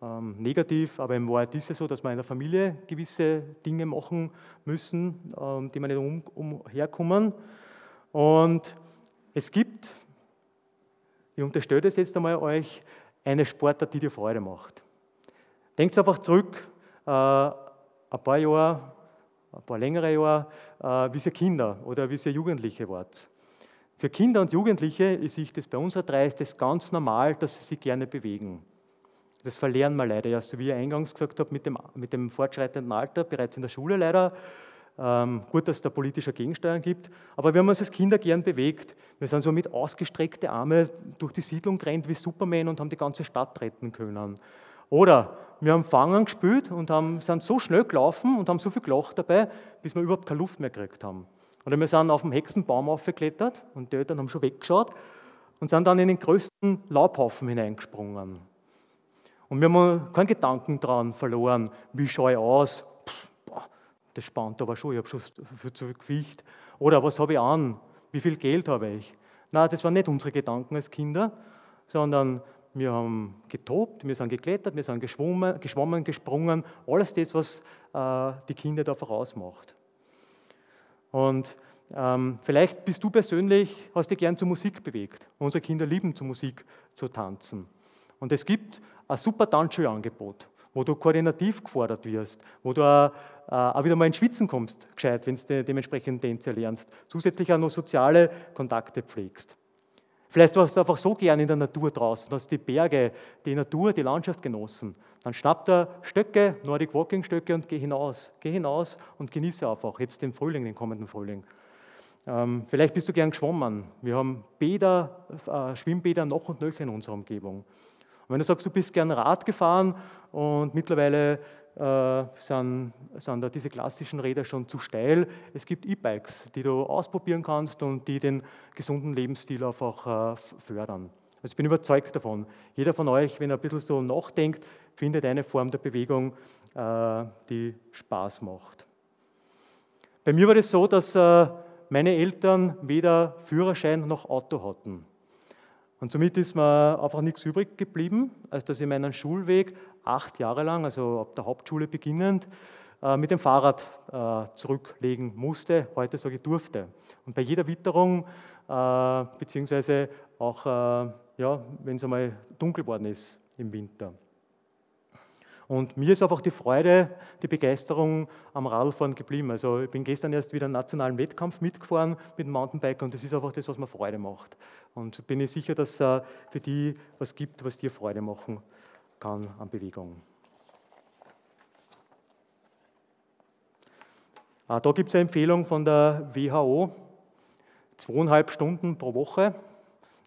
ähm, negativ, aber im Wahrheit ist es so, dass wir in der Familie gewisse Dinge machen müssen, ähm, die wir nicht um, umherkommen. Und es gibt, ich unterstelle das jetzt einmal euch, eine Sportart, die dir Freude macht. Denkt einfach zurück, äh, ein paar Jahre, ein paar längere Jahre, äh, wie ihr Kinder oder wie ihr Jugendliche wart. Für Kinder und Jugendliche ist ich das bei unserer drei ist das ganz normal, dass sie sich gerne bewegen. Das verlernen wir leider ja, so wie ich eingangs gesagt habe, mit dem, mit dem fortschreitenden Alter, bereits in der Schule leider. Ähm, gut, dass es da politische Gegensteuern gibt, aber wir haben uns als Kinder gern bewegt. Wir sind so mit ausgestreckten Armen durch die Siedlung gerannt wie Superman und haben die ganze Stadt retten können. Oder wir haben Fangen gespielt und haben, sind so schnell gelaufen und haben so viel gelacht dabei, bis wir überhaupt keine Luft mehr gekriegt haben. Oder wir sind auf dem Hexenbaum aufgeklettert und die Eltern haben schon weggeschaut und sind dann in den größten Laubhaufen hineingesprungen. Und wir haben keinen Gedanken daran verloren, wie schaue ich aus, das spannt aber schon, ich habe schon viel zu viel Gewicht. Oder was habe ich an? Wie viel Geld habe ich? Nein, das waren nicht unsere Gedanken als Kinder, sondern wir haben getobt, wir sind geklettert, wir sind geschwommen, geschwommen gesprungen, alles das, was äh, die Kinder da vorausmacht. Und ähm, vielleicht bist du persönlich, hast dich gern zur Musik bewegt. Unsere Kinder lieben zur Musik zu tanzen. Und es gibt ein super Tanzschulangebot wo du koordinativ gefordert wirst, wo du auch, äh, auch wieder mal ins Schwitzen kommst, gescheit, wenn du dementsprechend Tänze lernst. Zusätzlich auch noch soziale Kontakte pflegst. Vielleicht warst du einfach so gern in der Natur draußen, hast die Berge, die Natur, die Landschaft genossen. Dann schnapp da Stöcke, Nordic Walking Stöcke und geh hinaus. Geh hinaus und genieße einfach jetzt den Frühling, den kommenden Frühling. Ähm, vielleicht bist du gern geschwommen. Wir haben Bäder, äh, Schwimmbäder noch und nöcher in unserer Umgebung. Und wenn du sagst, du bist gern Rad gefahren und mittlerweile äh, sind, sind da diese klassischen Räder schon zu steil, es gibt E-Bikes, die du ausprobieren kannst und die den gesunden Lebensstil einfach äh, fördern. Also ich bin überzeugt davon, jeder von euch, wenn er ein bisschen so nachdenkt, findet eine Form der Bewegung, äh, die Spaß macht. Bei mir war es das so, dass meine Eltern weder Führerschein noch Auto hatten. Und somit ist mir einfach nichts übrig geblieben, als dass ich meinen Schulweg acht Jahre lang, also ab der Hauptschule beginnend, äh, mit dem Fahrrad äh, zurücklegen musste, heute sage ich durfte. Und bei jeder Witterung, äh, beziehungsweise auch, ja, wenn es einmal dunkel geworden ist im Winter. Und mir ist einfach die Freude, die Begeisterung am Radfahren geblieben. Also ich bin gestern erst wieder einen nationalen Wettkampf mitgefahren mit dem Mountainbike und das ist einfach das, was mir Freude macht. Und bin ich sicher, dass es für die was gibt, was dir Freude machen kann an Bewegung. Ah, da gibt es eine Empfehlung von der WHO, zweieinhalb Stunden pro Woche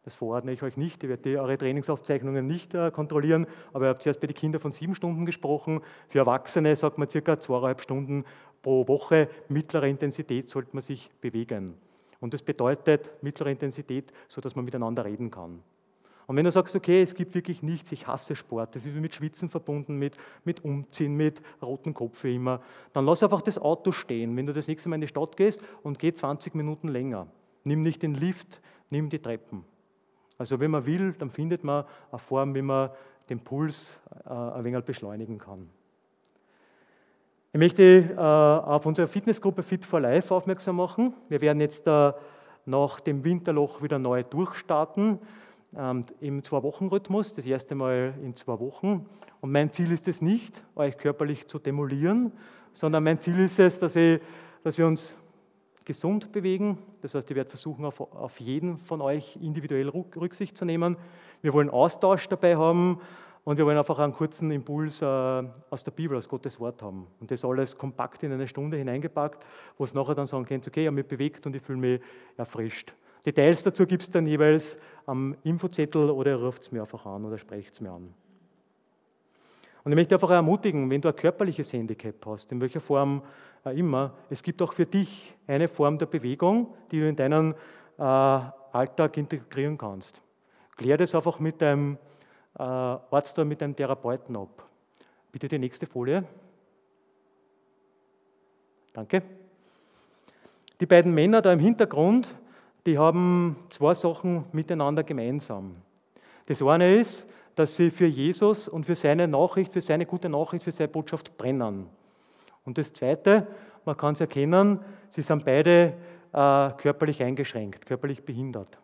das verordne ich euch nicht, ich werde eure Trainingsaufzeichnungen nicht äh, kontrollieren, aber ihr habt zuerst bei den Kindern von sieben Stunden gesprochen. Für Erwachsene sagt man circa zweieinhalb Stunden pro Woche. Mittlere Intensität sollte man sich bewegen. Und das bedeutet mittlere Intensität, sodass man miteinander reden kann. Und wenn du sagst, okay, es gibt wirklich nichts, ich hasse Sport, das ist mit Schwitzen verbunden, mit, mit Umziehen, mit roten Kopf wie immer, dann lass einfach das Auto stehen, wenn du das nächste Mal in die Stadt gehst und geh 20 Minuten länger. Nimm nicht den Lift, nimm die Treppen. Also wenn man will, dann findet man eine Form, wie man den Puls äh, ein wenig beschleunigen kann. Ich möchte äh, auf unsere Fitnessgruppe Fit for Life aufmerksam machen. Wir werden jetzt äh, nach dem Winterloch wieder neu durchstarten, ähm, im Zwei-Wochen-Rhythmus, das erste Mal in zwei Wochen. Und mein Ziel ist es nicht, euch körperlich zu demolieren, sondern mein Ziel ist es, dass, ich, dass wir uns gesund bewegen. Das heißt, ich werde versuchen, auf, auf jeden von euch individuell Rücksicht zu nehmen. Wir wollen Austausch dabei haben und wir wollen einfach einen kurzen Impuls äh, aus der Bibel, aus Gottes Wort haben. Und das alles kompakt in eine Stunde hineingepackt, wo es nachher dann sagen könnt, okay, ich habe mich bewegt und ich fühle mich erfrischt. Details dazu gibt es dann jeweils am Infozettel oder ihr ruft es mir einfach an oder sprecht es mir an. Und ich möchte einfach ermutigen, wenn du ein körperliches Handicap hast, in welcher Form immer, es gibt auch für dich eine Form der Bewegung, die du in deinen äh, Alltag integrieren kannst. Klär das einfach mit deinem äh, Arzt oder mit deinem Therapeuten ab. Bitte die nächste Folie. Danke. Die beiden Männer da im Hintergrund, die haben zwei Sachen miteinander gemeinsam. Das eine ist, dass sie für Jesus und für seine Nachricht, für seine gute Nachricht, für seine Botschaft brennen. Und das Zweite, man kann es erkennen, sie sind beide äh, körperlich eingeschränkt, körperlich behindert.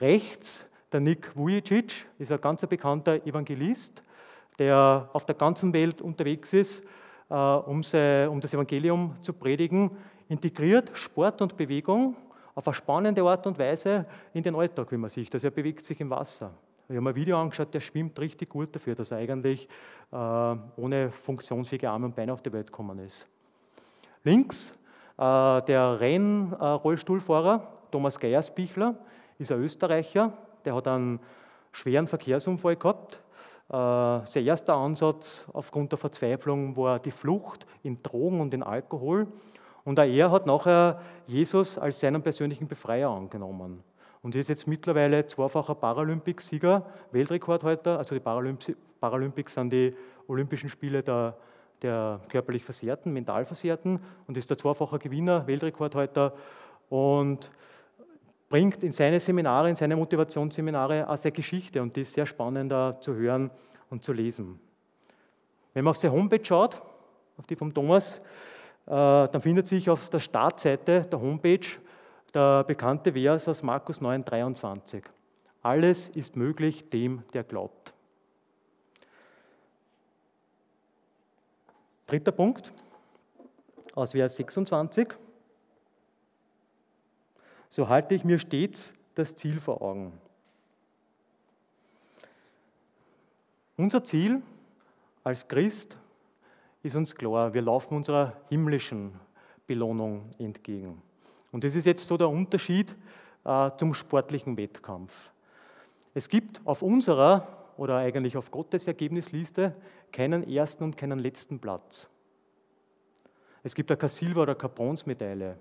Rechts der Nick Vujicic ist ein ganz bekannter Evangelist, der auf der ganzen Welt unterwegs ist, äh, um, das Evangelium zu predigen, integriert Sport und Bewegung auf eine spannende Art und Weise in den Alltag, wie man sieht. Also er bewegt sich im Wasser. Ich habe mir ein Video angeschaut, der schwimmt richtig gut dafür, dass er eigentlich äh, ohne funktionsfähige Arme und Beine auf die Welt gekommen ist. Links äh, der Renn-Rollstuhlfahrer Thomas Geiersbichler ist ein Österreicher, der hat einen schweren Verkehrsunfall gehabt. Äh, sein erster Ansatz aufgrund der Verzweiflung war die Flucht in Drogen und in Alkohol. Und auch er hat nachher Jesus als seinen persönlichen Befreier angenommen. Und ist jetzt mittlerweile zweifacher Paralympicsieger, Weltrekordhalter. Also die Paralympics sind die Olympischen Spiele der, der körperlich Versehrten, mental Versehrten und ist der zweifache Gewinner, Weltrekordhalter. Und bringt in seine Seminare, in seine Motivationsseminare auch seine Geschichte und die ist sehr spannend zu hören und zu lesen. Wenn man auf seine Homepage schaut, auf die vom Thomas, dann findet sich auf der Startseite der Homepage der bekannte Vers aus Markus 9, 23. Alles ist möglich dem, der glaubt. Dritter Punkt aus Vers 26 so halte ich mir stets das Ziel vor Augen. Unser Ziel als Christ ist uns klar, wir laufen unserer himmlischen Belohnung entgegen. Und das ist jetzt so der Unterschied äh, zum sportlichen Wettkampf. Es gibt auf unserer oder eigentlich auf Gottes Ergebnisliste keinen ersten und keinen letzten Platz. Es gibt keine Silber- oder keine Bronzemedaille.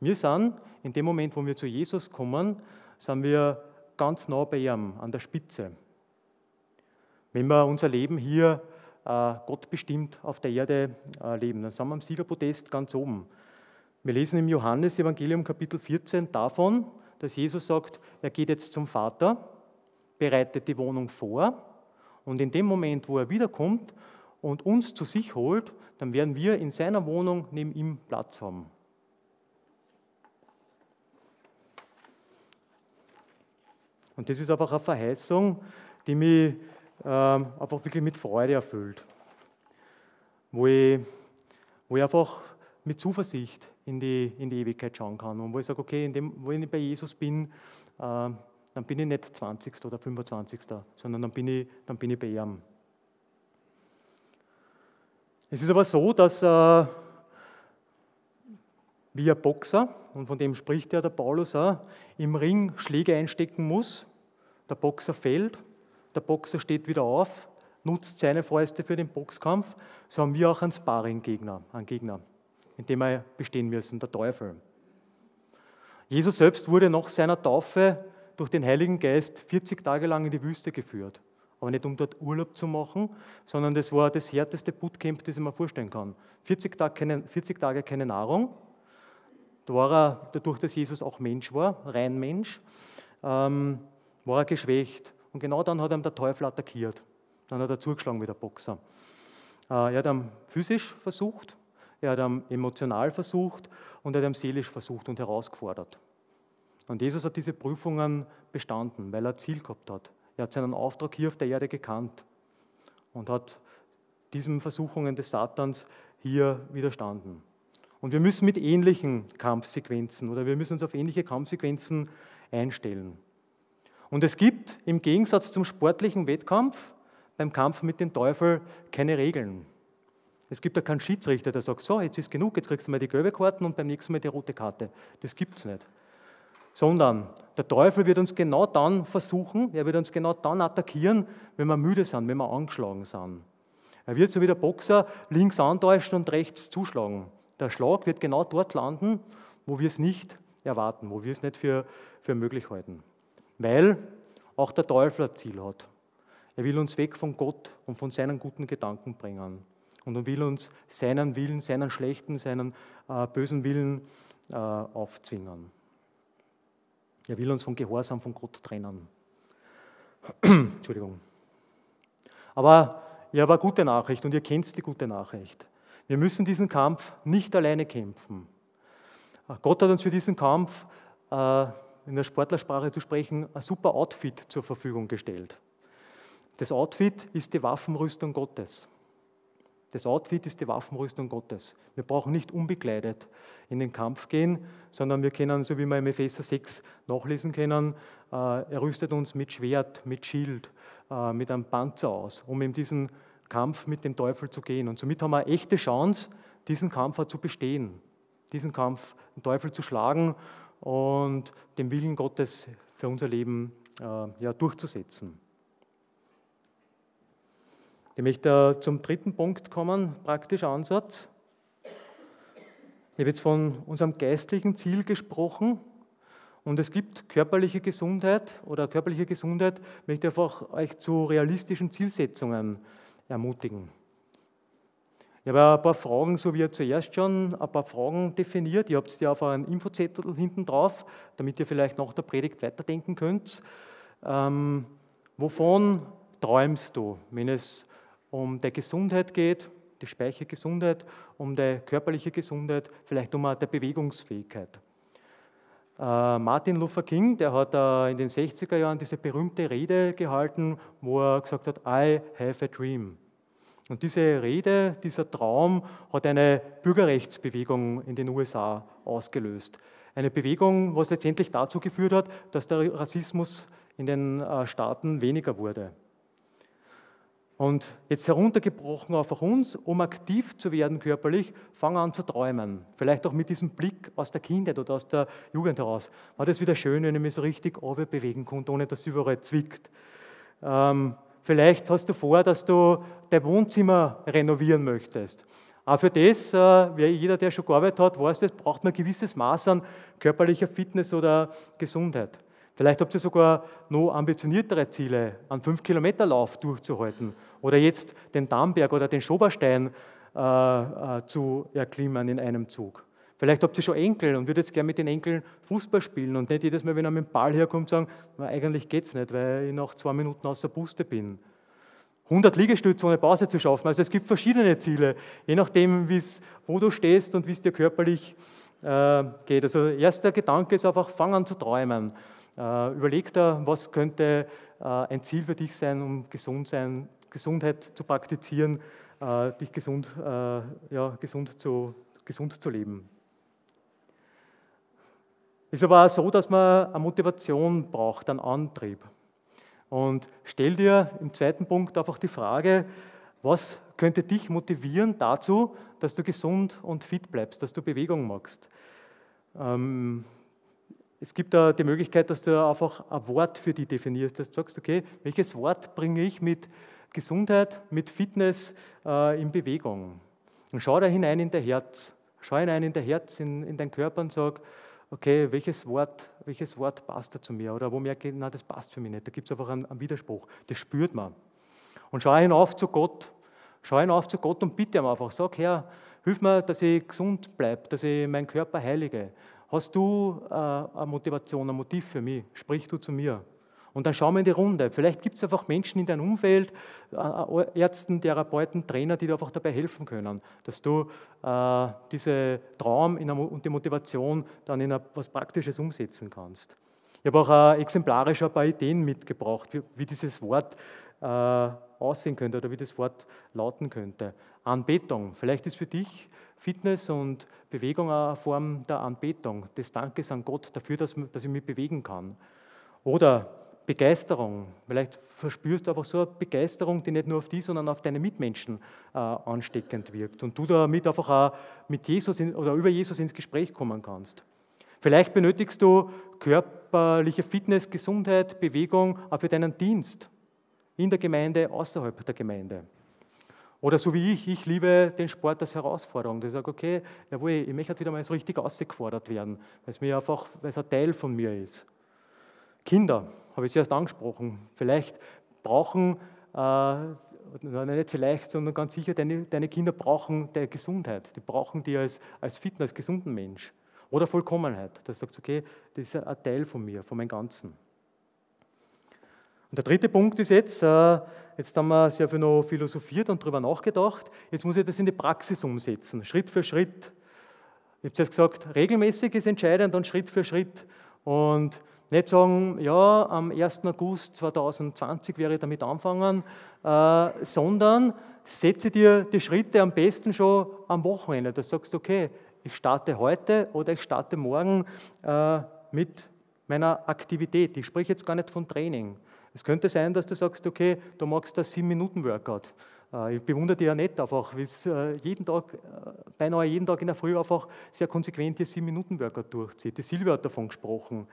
Wir sind in dem Moment, wo wir zu Jesus kommen, sind wir ganz nah bei ihm, an der Spitze. Wenn wir unser Leben hier Gott bestimmt auf der Erde äh, leben, dann sind wir am Siegerpodest ganz oben. Wir lesen im Johannesevangelium Kapitel 14 davon, dass Jesus sagt, er geht jetzt zum Vater, bereitet die Wohnung vor und in dem Moment, wo er wiederkommt und uns zu sich holt, dann werden wir in seiner Wohnung neben ihm Platz haben. Und das ist einfach eine Verheißung, die mich ähm, einfach wirklich mit Freude erfüllt. Wo ich, wo ich einfach mit Zuversicht in die, in die Ewigkeit schauen kann. Und wo ich sage, okay, in dem, wo ich bei Jesus bin, äh, dann bin ich nicht 20. oder 25. sondern dann bin ich, dann bin ich bei ihm. Es ist aber so, dass äh, wie ein Boxer, und von dem spricht ja der Paulus auch, im Ring Schläge einstecken muss, der Boxer fällt, der Boxer steht wieder auf, nutzt seine Fäuste für den Boxkampf. So haben wir auch einen Sparring-Gegner, einen Gegner, in dem wir bestehen müssen, der Teufel. Jesus selbst wurde nach seiner Taufe durch den Heiligen Geist 40 Tage lang in die Wüste geführt. Aber nicht um dort Urlaub zu machen, sondern das war das härteste Bootcamp, das ich mir vorstellen kann. 40 Tage keine, 40 Tage keine Nahrung. Da war er, dadurch, dass Jesus auch Mensch war, rein Mensch, ähm, war er geschwächt. Und genau dann hat ihm der Teufel attackiert. Dann hat er zugeschlagen wie der Boxer. Äh, er hat ihn physisch versucht, er hat ihn emotional versucht und er hat ihn seelisch versucht und herausgefordert. Und Jesus hat diese Prüfungen bestanden, weil er Ziel gehabt hat. Er hat seinen Auftrag hier auf der Erde gekannt und hat diesen Versuchungen des Satans hier widerstanden. Und wir müssen mit ähnlichen Kampfsequenzen oder wir müssen uns auf ähnliche Kampfsequenzen einstellen. Und es gibt im Gegensatz zum sportlichen Wettkampf beim Kampf mit dem Teufel keine Regeln. Es gibt da keinen Schiedsrichter, der sagt, so, jetzt ist genug, jetzt kriegst du mal die gelbe Karte und beim nächsten Mal die rote Karte. Das gibt es nicht. Sondern der Teufel wird uns genau dann versuchen, er wird uns genau dann attackieren, wenn wir müde sind, wenn wir angeschlagen sind. Er wird so wie der Boxer links antäuschen und rechts zuschlagen. Der Schlag wird genau dort landen, wo wir es nicht erwarten, wo wir es nicht für, für möglich halten. Weil auch der Teufel ein Ziel hat. Er will uns weg von Gott und von seinen guten Gedanken bringen. Und er will uns seinen Willen, seinen schlechten, seinen äh, bösen Willen äh, aufzwingen. Er will uns vom Gehorsam von Gott trennen. Entschuldigung. Aber habe eine gute Nachricht und ihr kennt die gute Nachricht. Wir müssen diesen Kampf nicht alleine kämpfen. Gott hat uns für diesen Kampf äh, in der Sportlersprache zu sprechen, ein super Outfit zur Verfügung gestellt. Das Outfit ist die Waffenrüstung Gottes. Das Outfit ist die Waffenrüstung Gottes. Wir brauchen nicht unbekleidet in den Kampf gehen, sondern wir können, so wie wir im Epheser 6 nachlesen können, äh, er rüstet uns mit Schwert, mit Schild, äh, mit einem Panzer aus, um in diesen Kampf mit dem Teufel zu gehen. Und somit haben wir eine echte Chance, diesen Kampf zu bestehen, diesen Kampf, den Teufel zu schlagen und den Willen Gottes für unser Leben äh, ja, durchzusetzen. Ich möchte zum dritten Punkt kommen, praktischer Ansatz. Ich habe jetzt von unserem geistlichen Ziel gesprochen und es gibt körperliche Gesundheit oder körperliche Gesundheit möchte ich einfach euch zu realistischen Zielsetzungen ermutigen. Ich habe ein paar Fragen, so wie zuerst schon, ein paar Fragen definiert. Ihr habt die auf einen Infozettel hinten drauf, damit ihr vielleicht nach der Predigt weiterdenken könnt. Ähm, wovon träumst du, wenn es um die Gesundheit geht, die Speichergesundheit, um die körperliche Gesundheit, vielleicht um die Bewegungsfähigkeit? Äh, Martin Luther King, der hat äh, in den 60er Jahren diese berühmte Rede gehalten, wo er gesagt hat, I have a dream. Und diese Rede, dieser Traum hat eine Bürgerrechtsbewegung in den USA ausgelöst. Eine Bewegung, was letztendlich dazu geführt hat, dass der Rassismus in den äh, Staaten weniger wurde. Und jetzt heruntergebrochen auf uns, um aktiv zu werden körperlich, fang an zu träumen. Vielleicht auch mit diesem Blick aus der Kindheit oder aus der Jugend heraus. War das wieder schön, wenn ich mich so richtig bewegen konnte, ohne dass es überall zwickt. Ähm, Vielleicht hast du vor, dass du dein Wohnzimmer renovieren möchtest. Auch für das, äh, jeder, der schon gearbeitet hat, weiß, das braucht man ein gewisses Maß an körperlicher Fitness oder Gesundheit. Vielleicht habt ihr sogar noch ambitioniertere Ziele, einen 5-Kilometer-Lauf durchzuhalten oder jetzt den Dammberg oder den Schoberstein äh, äh, zu erklimmen in einem Zug. Vielleicht habt ihr schon Enkel und würdet gerne mit den Enkeln Fußball spielen und nicht jedes Mal, wenn er mit dem Ball herkommt, sagen, eigentlich geht es nicht, weil ich nach zwei Minuten außer Puste bin. 100 Liegestütze ohne Pause zu schaffen. Also es gibt verschiedene Ziele, je nachdem, wo du stehst und wie es dir körperlich äh, geht. Also erster Gedanke ist einfach, fang an zu träumen. Äh, überleg dir, was könnte äh, ein Ziel für dich sein, um gesund sein, Gesundheit zu praktizieren, äh, dich gesund, äh, ja, gesund, zu, gesund zu leben. Ist aber auch so, dass man eine Motivation braucht, einen Antrieb. Und stell dir im zweiten Punkt einfach die Frage, was könnte dich motivieren dazu, dass du gesund und fit bleibst, dass du Bewegung machst? Ähm, es gibt da die Möglichkeit, dass du einfach ein Wort für dich definierst, dass du sagst, okay, welches Wort bringe ich mit Gesundheit, mit Fitness äh, in Bewegung? Und schau da hinein in dein Herz, schau hinein in dein Herz, in, in deinen Körper und sag, okay, welches Wort, welches Wort passt da zu mir? Oder wo merke ich, na, das passt für mich nicht. Da gibt es einfach einen, einen, Widerspruch. Das spürt man. Und schau hinauf zu Gott. Schau hinauf zu Gott und bitte ihm einfach. Sag, Herr, hilf mir, dass ich gesund bleibe, dass ich meinen Körper heilige. Hast du äh, eine Motivation, ein Motiv für mich? Sprich du zu mir. Und dann schauen wir in die Runde. Vielleicht gibt es einfach Menschen in deinem Umfeld, äh, äh, Ärzten, Therapeuten, Trainer, die dir einfach dabei helfen können, dass du äh, diese Traum und die Motivation dann in etwas Praktisches umsetzen kannst. Ich habe auch äh, exemplarisch ein paar Ideen mitgebracht, wie, wie dieses Wort äh, aussehen könnte oder wie das Wort lauten könnte. Anbetung. Vielleicht ist für dich Fitness und Bewegung eine Form der Anbetung, des Dankes an Gott dafür, dass, dass ich mich bewegen kann. Oder Begeisterung. Vielleicht verspürst du einfach so eine Begeisterung, die nicht nur auf dich, sondern auf deine Mitmenschen äh, ansteckend wirkt und du damit einfach auch mit Jesus in, oder über Jesus ins Gespräch kommen kannst. Vielleicht benötigst du körperliche Fitness, Gesundheit, Bewegung auch für deinen Dienst in der Gemeinde, außerhalb der Gemeinde. Oder so wie ich, ich liebe den Sport als Herausforderung. Ich sage, okay, jawohl, ich möchte wieder mal so richtig ausgefordert werden, weil es mir einfach, weil es ein Teil von mir ist. Kinder, habe ich zuerst angesprochen, vielleicht brauchen, äh, nicht vielleicht, sondern ganz sicher, deine, deine Kinder brauchen deine Gesundheit. Die brauchen die als, als fitten, als gesunden Mensch. Oder Vollkommenheit. Da sagst du, okay, das ist ein Teil von mir, von meinem Ganzen. Und der dritte Punkt ist jetzt, äh, jetzt haben wir sehr viel noch philosophiert und darüber nachgedacht, jetzt muss ich das in die Praxis umsetzen, Schritt für Schritt. Ich habe jetzt gesagt, regelmäßig ist entscheidend und Schritt für Schritt. Und nicht sagen, ja, am 1. August 2020 werde ich damit anfangen, äh, sondern setze dir die Schritte am besten schon am Wochenende. Da sagst du, okay, ich starte heute oder ich starte morgen äh, mit meiner Aktivität. Ich spreche jetzt gar nicht von Training. Es könnte sein, dass du sagst, okay, du magst das 7-Minuten-Workout. Äh, ich bewundere dich ja nicht einfach, wie es äh, jeden Tag, äh, beinahe jeden Tag in der Früh einfach sehr konsequent hier 7-Minuten-Workout durchzieht. Die Silvia hat davon gesprochen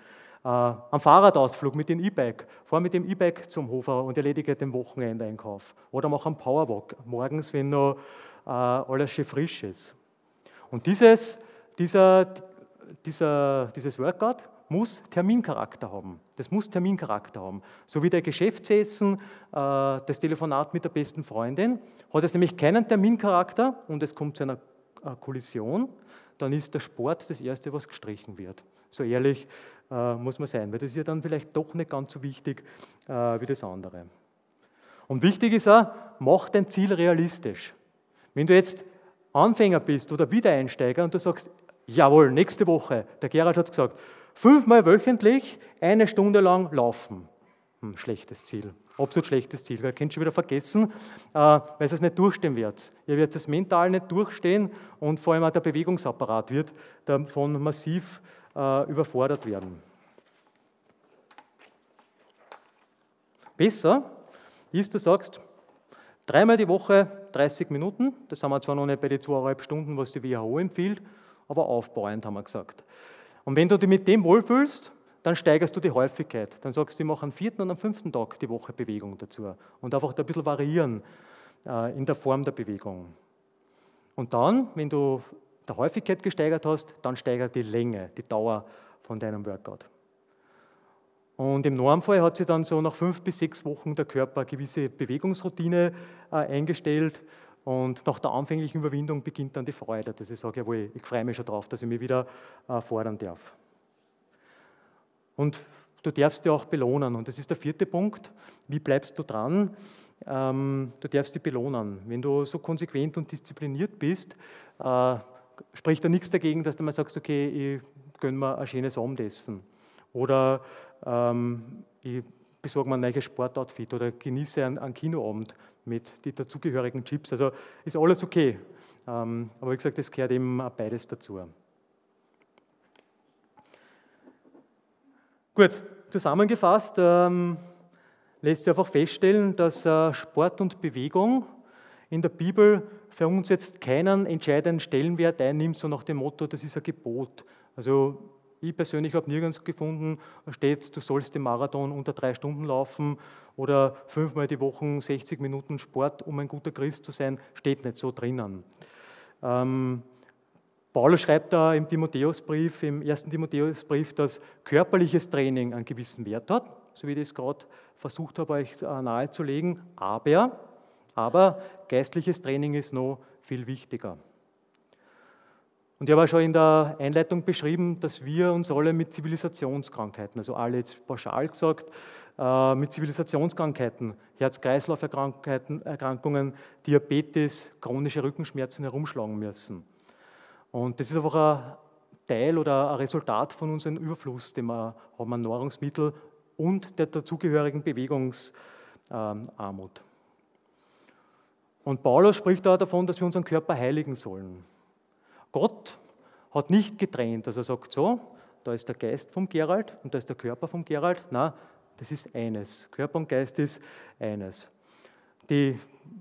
am Fahrradausflug mit dem E-Bike. Fahr mit dem E-Bike zum Hofer und erledige den Wochenendeinkauf. Oder mach einen Powerwalk morgens, wenn noch äh, alles schön frisch ist. Und dieses, dieser, dieser, dieses Workout muss Termincharakter haben. Das muss Termincharakter haben. So wie der Geschäftsessen, äh, das Telefonat mit der besten Freundin, hat es nämlich keinen Termincharakter und es kommt zu einer äh, Kollision, dann ist der Sport das Erste, was gestrichen wird. So ehrlich äh, muss man sein, weil das ist ja dann vielleicht doch nicht ganz so wichtig äh, wie das andere. Und wichtig ist auch, mach dein Ziel realistisch. Wenn du jetzt Anfänger bist oder Wiedereinsteiger und du sagst, jawohl, nächste Woche, der Gerald hat gesagt, fünfmal wöchentlich eine Stunde lang laufen. Hm, schlechtes Ziel, absolut schlechtes Ziel. Wer kennt schon wieder vergessen, äh, weil ihr es nicht durchstehen wird. Ihr werdet es mental nicht durchstehen und vor allem auch der Bewegungsapparat wird davon massiv äh, überfordert werden. Besser ist, du sagst, dreimal die Woche 30 Minuten, das haben wir zwar noch nicht bei den zweieinhalb Stunden, was die WHO empfiehlt, aber aufbauend haben wir gesagt. Und wenn du dich mit dem wohlfühlst, dann steigerst du die Häufigkeit. Dann sagst du, ich mache am vierten und am fünften Tag die Woche Bewegung dazu und einfach da ein bisschen variieren äh, in der Form der Bewegung. Und dann, wenn du der Häufigkeit gesteigert hast, dann steigert die Länge, die Dauer von deinem Workout. Und im Normfall hat sich dann so nach fünf bis sechs Wochen der Körper eine gewisse Bewegungsroutine äh, eingestellt. Und nach der anfänglichen Überwindung beginnt dann die Freude, dass ich sage, jawohl, ich freue mich schon drauf, dass ich mich wieder äh, fordern darf. Und du darfst dich auch belohnen. Und das ist der vierte Punkt. Wie bleibst du dran? Ähm, du darfst dich belohnen. Wenn du so konsequent und diszipliniert bist, äh, spricht da nichts dagegen, dass du mal sagst, okay, ich gönne mir ein schönes Abendessen oder ähm, ich besorge mir ein neues Sportoutfit oder genieße einen, einen Kinoabend mit den dazugehörigen Chips. Also ist alles okay. Ähm, aber wie gesagt, es gehört eben beides dazu. Gut, zusammengefasst ähm, lässt sich einfach feststellen, dass äh, Sport und Bewegung in der Bibel für uns jetzt keinen entscheidenden Stellenwert einnimmt, so nach dem Motto, das ist ein Gebot. Also ich persönlich habe nirgends gefunden, steht, du sollst den Marathon unter drei Stunden laufen oder fünfmal die Woche 60 Minuten Sport, um ein guter Christ zu sein, steht nicht so drinnen. Ähm, Paulus schreibt da im Timotheusbrief, im ersten Timotheusbrief, dass körperliches Training einen gewissen Wert hat, so wie ich das gerade versucht habe, euch äh, nahezulegen. Aber, aber geistliches Training ist noch viel wichtiger. Und ich habe auch schon in der Einleitung beschrieben, dass wir uns alle mit Zivilisationskrankheiten, also alle jetzt pauschal gesagt, äh, mit Zivilisationskrankheiten, Herz-Kreislauf-Erkrankungen, Diabetes, chronische Rückenschmerzen herumschlagen müssen. Und das ist einfach ein Teil oder ein Resultat von unserem Überfluss, den wir haben an Nahrungsmittel und der dazugehörigen Bewegungsarmut. Und Paulus spricht auch davon, dass wir unseren Körper heiligen sollen. Gott hat nicht getrennt, dass er sagt, so, da ist der Geist vom Gerald und da ist der Körper vom Gerald. Nein, das ist eines. Körper und Geist ist eines. Die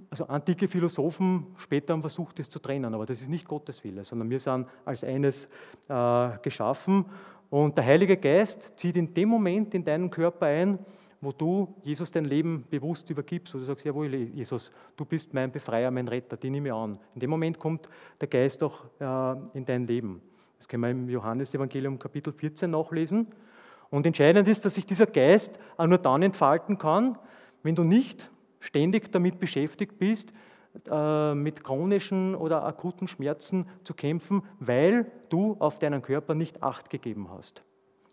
also antike Philosophen später haben versucht, das zu trennen, aber das ist nicht Gottes Wille, sondern wir sind als eines äh, geschaffen. Und der Heilige Geist zieht in dem Moment in deinen Körper ein, wo du Jesus dein Leben bewusst übergibst, wo du sagst, jawohl, Jesus, du bist mein Befreier, mein Retter, den nehme ich an. In dem Moment kommt der Geist auch äh, in dein Leben. Das können wir im Johannesevangelium Kapitel 14 nachlesen. Und entscheidend ist, dass sich dieser Geist auch nur dann entfalten kann, wenn du nicht ständig damit beschäftigt bist, äh, mit chronischen oder akuten Schmerzen zu kämpfen, weil du auf deinen Körper nicht Acht gegeben hast.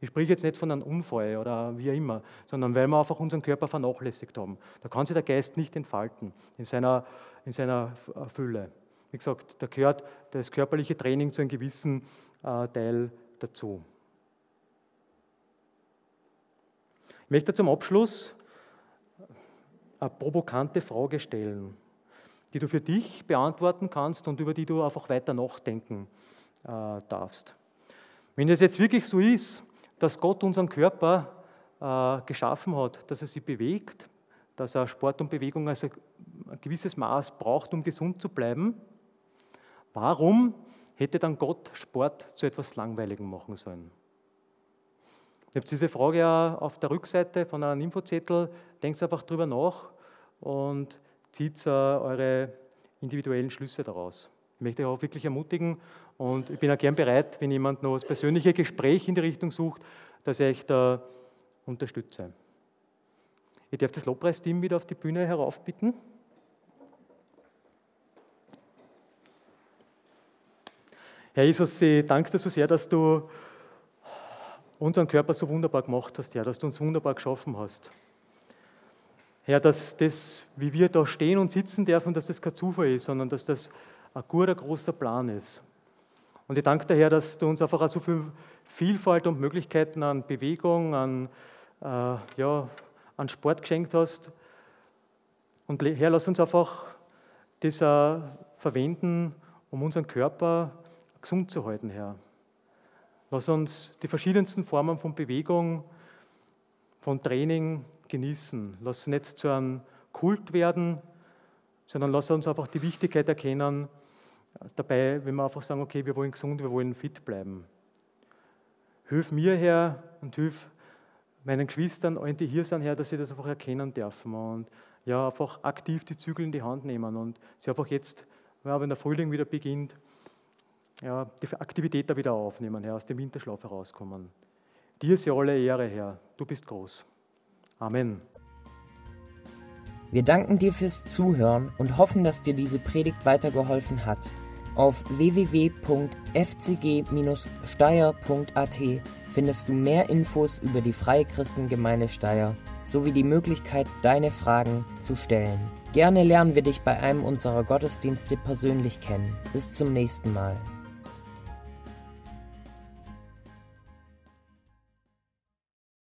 Ich spreche jetzt nicht von einem Unfall oder wie immer, sondern weil wir einfach unseren Körper vernachlässigt haben. Da kann sich der Geist nicht entfalten in seiner, in seiner Fülle. Wie gesagt, da gehört das körperliche Training zu einem gewissen äh, Teil dazu. Ich möchte zum Abschluss eine provokante Frage stellen, die du für dich beantworten kannst und über die du einfach weiter nachdenken äh, darfst. Wenn es jetzt wirklich so ist, dass Gott unseren Körper äh, geschaffen hat, dass er sich bewegt, dass er Sport und Bewegung als ein gewisses Maß braucht, um gesund zu bleiben, warum hätte dann Gott Sport zu etwas Langweiligem machen sollen? Ich habe diese Frage ja auf der Rückseite von einem Infozettel. Denkt einfach drüber nach und zieht eure individuellen Schlüsse daraus. Ich möchte euch auch wirklich ermutigen und ich bin auch gern bereit, wenn jemand noch das persönliche Gespräch in die Richtung sucht, dass ich da unterstütze. Ich darf das Lobpreisteam wieder auf die Bühne heraufbitten. Herr Jesus, ich danke dir so sehr, dass du unseren Körper so wunderbar gemacht hast, ja, dass du uns wunderbar geschaffen hast. Herr, dass das, wie wir da stehen und sitzen dürfen, dass das kein Zufall ist, sondern dass das ein guter, großer Plan ist. Und ich danke dir, Herr, dass du uns einfach so viel Vielfalt und Möglichkeiten an Bewegung, an, äh, ja, an Sport geschenkt hast. Und Herr, lass uns einfach das auch verwenden, um unseren Körper gesund zu halten, Herr. Lass uns die verschiedensten Formen von Bewegung, von Training genießen. Lass es nicht zu einem Kult werden, sondern lass uns einfach die Wichtigkeit erkennen, dabei, wenn wir einfach sagen, okay, wir wollen gesund, wir wollen fit bleiben. Hilf mir, Herr, und hilf meinen Geschwistern, allen, die hier sind, Herr, dass sie das einfach erkennen dürfen und ja, einfach aktiv die Zügel in die Hand nehmen und sie einfach jetzt, wenn der Frühling wieder beginnt, ja, die Aktivität da wieder aufnehmen, Herr, aus dem Winterschlaf herauskommen. Dir sei alle Ehre, Herr. Du bist groß. Amen. Wir danken dir fürs Zuhören und hoffen, dass dir diese Predigt weitergeholfen hat. Auf www.fcg-steyr.at findest du mehr Infos über die Freie Christengemeinde Steyr sowie die Möglichkeit, deine Fragen zu stellen. Gerne lernen wir dich bei einem unserer Gottesdienste persönlich kennen. Bis zum nächsten Mal.